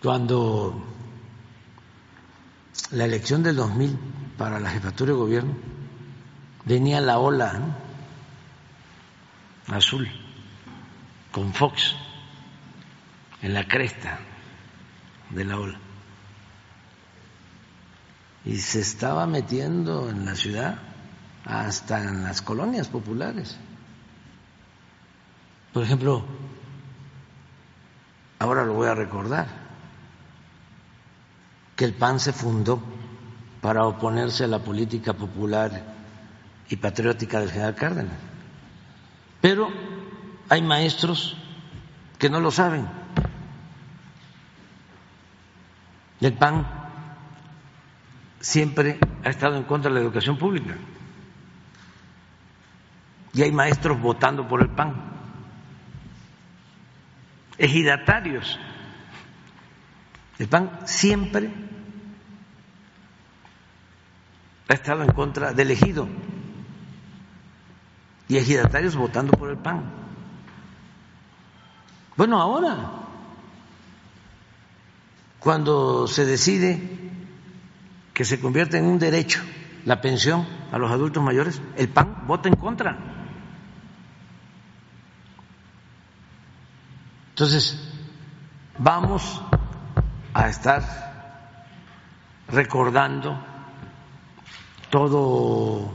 Cuando la elección del 2000 para la jefatura de gobierno venía la ola azul con Fox en la cresta de la ola y se estaba metiendo en la ciudad hasta en las colonias populares. Por ejemplo, ahora lo voy a recordar, que el PAN se fundó para oponerse a la política popular y patriótica del general Cárdenas. Pero hay maestros que no lo saben. El PAN siempre ha estado en contra de la educación pública. Y hay maestros votando por el PAN. Ejidatarios. El PAN siempre ha estado en contra del ejido. Y ejidatarios votando por el PAN. Bueno, ahora, cuando se decide que se convierte en un derecho la pensión a los adultos mayores, el PAN vota en contra. Entonces, vamos a estar recordando todo,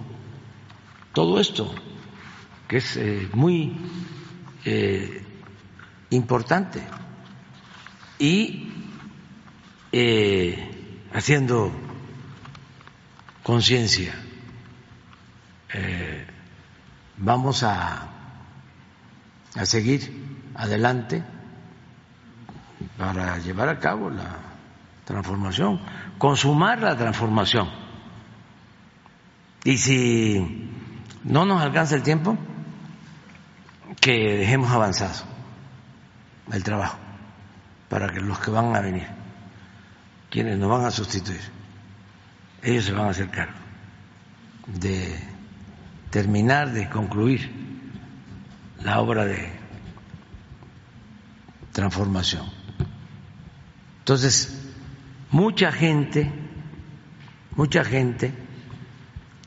todo esto, que es eh, muy eh, importante, y eh, haciendo conciencia. vamos a, a seguir adelante para llevar a cabo la transformación, consumar la transformación. Y si no nos alcanza el tiempo, que dejemos avanzado el trabajo para que los que van a venir, quienes nos van a sustituir, ellos se van a hacer cargo de terminar, de concluir la obra de transformación. Entonces, mucha gente, mucha gente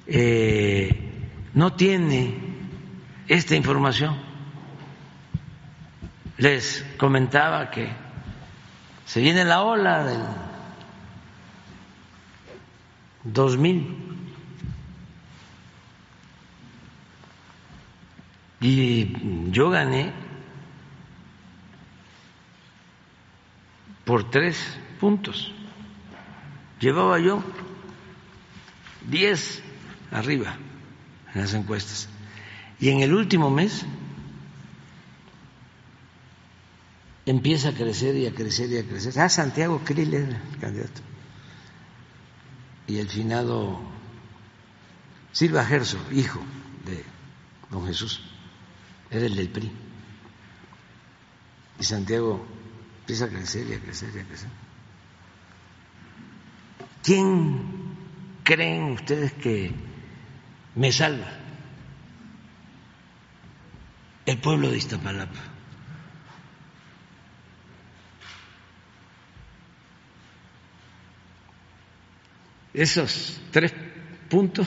eh, no tiene esta información. Les comentaba que se viene la ola del 2000 y yo gané por tres puntos. Llevaba yo diez arriba en las encuestas. Y en el último mes empieza a crecer y a crecer y a crecer. Ah, Santiago Krill era el candidato. Y el finado Silva Gerso, hijo de don Jesús, era el del PRI. Y Santiago empieza a crecer y a crecer y a crecer. ¿Quién creen ustedes que me salva? El pueblo de Iztapalapa. Esos tres puntos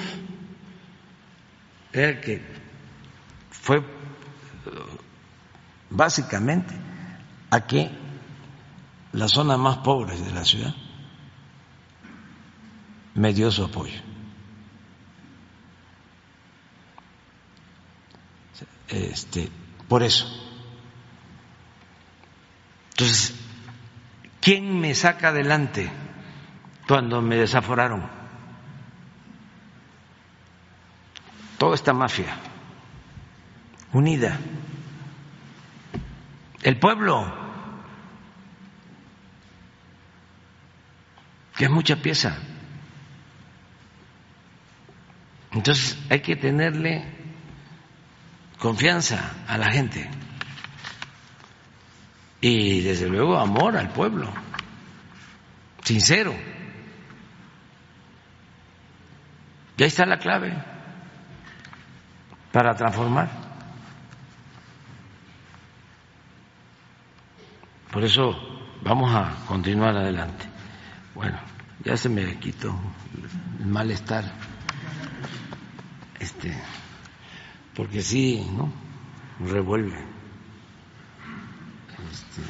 era que fue básicamente a que la zona más pobre de la ciudad me dio su apoyo. Este, por eso. Entonces, ¿quién me saca adelante cuando me desaforaron? Toda esta mafia unida. El pueblo que es mucha pieza. Entonces hay que tenerle confianza a la gente y desde luego amor al pueblo, sincero. Y ahí está la clave para transformar. Por eso vamos a continuar adelante. Bueno, ya se me quitó el malestar. Este, porque sí, ¿no? Revuelve este,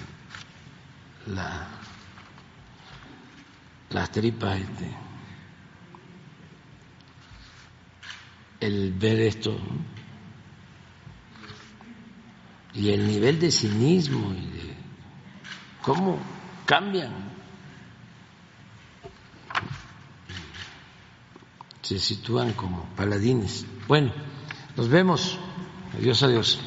la, las tripas, este, el ver esto y el nivel de cinismo y de cómo cambian se sitúan como paladines. Bueno, nos vemos. Adiós, adiós.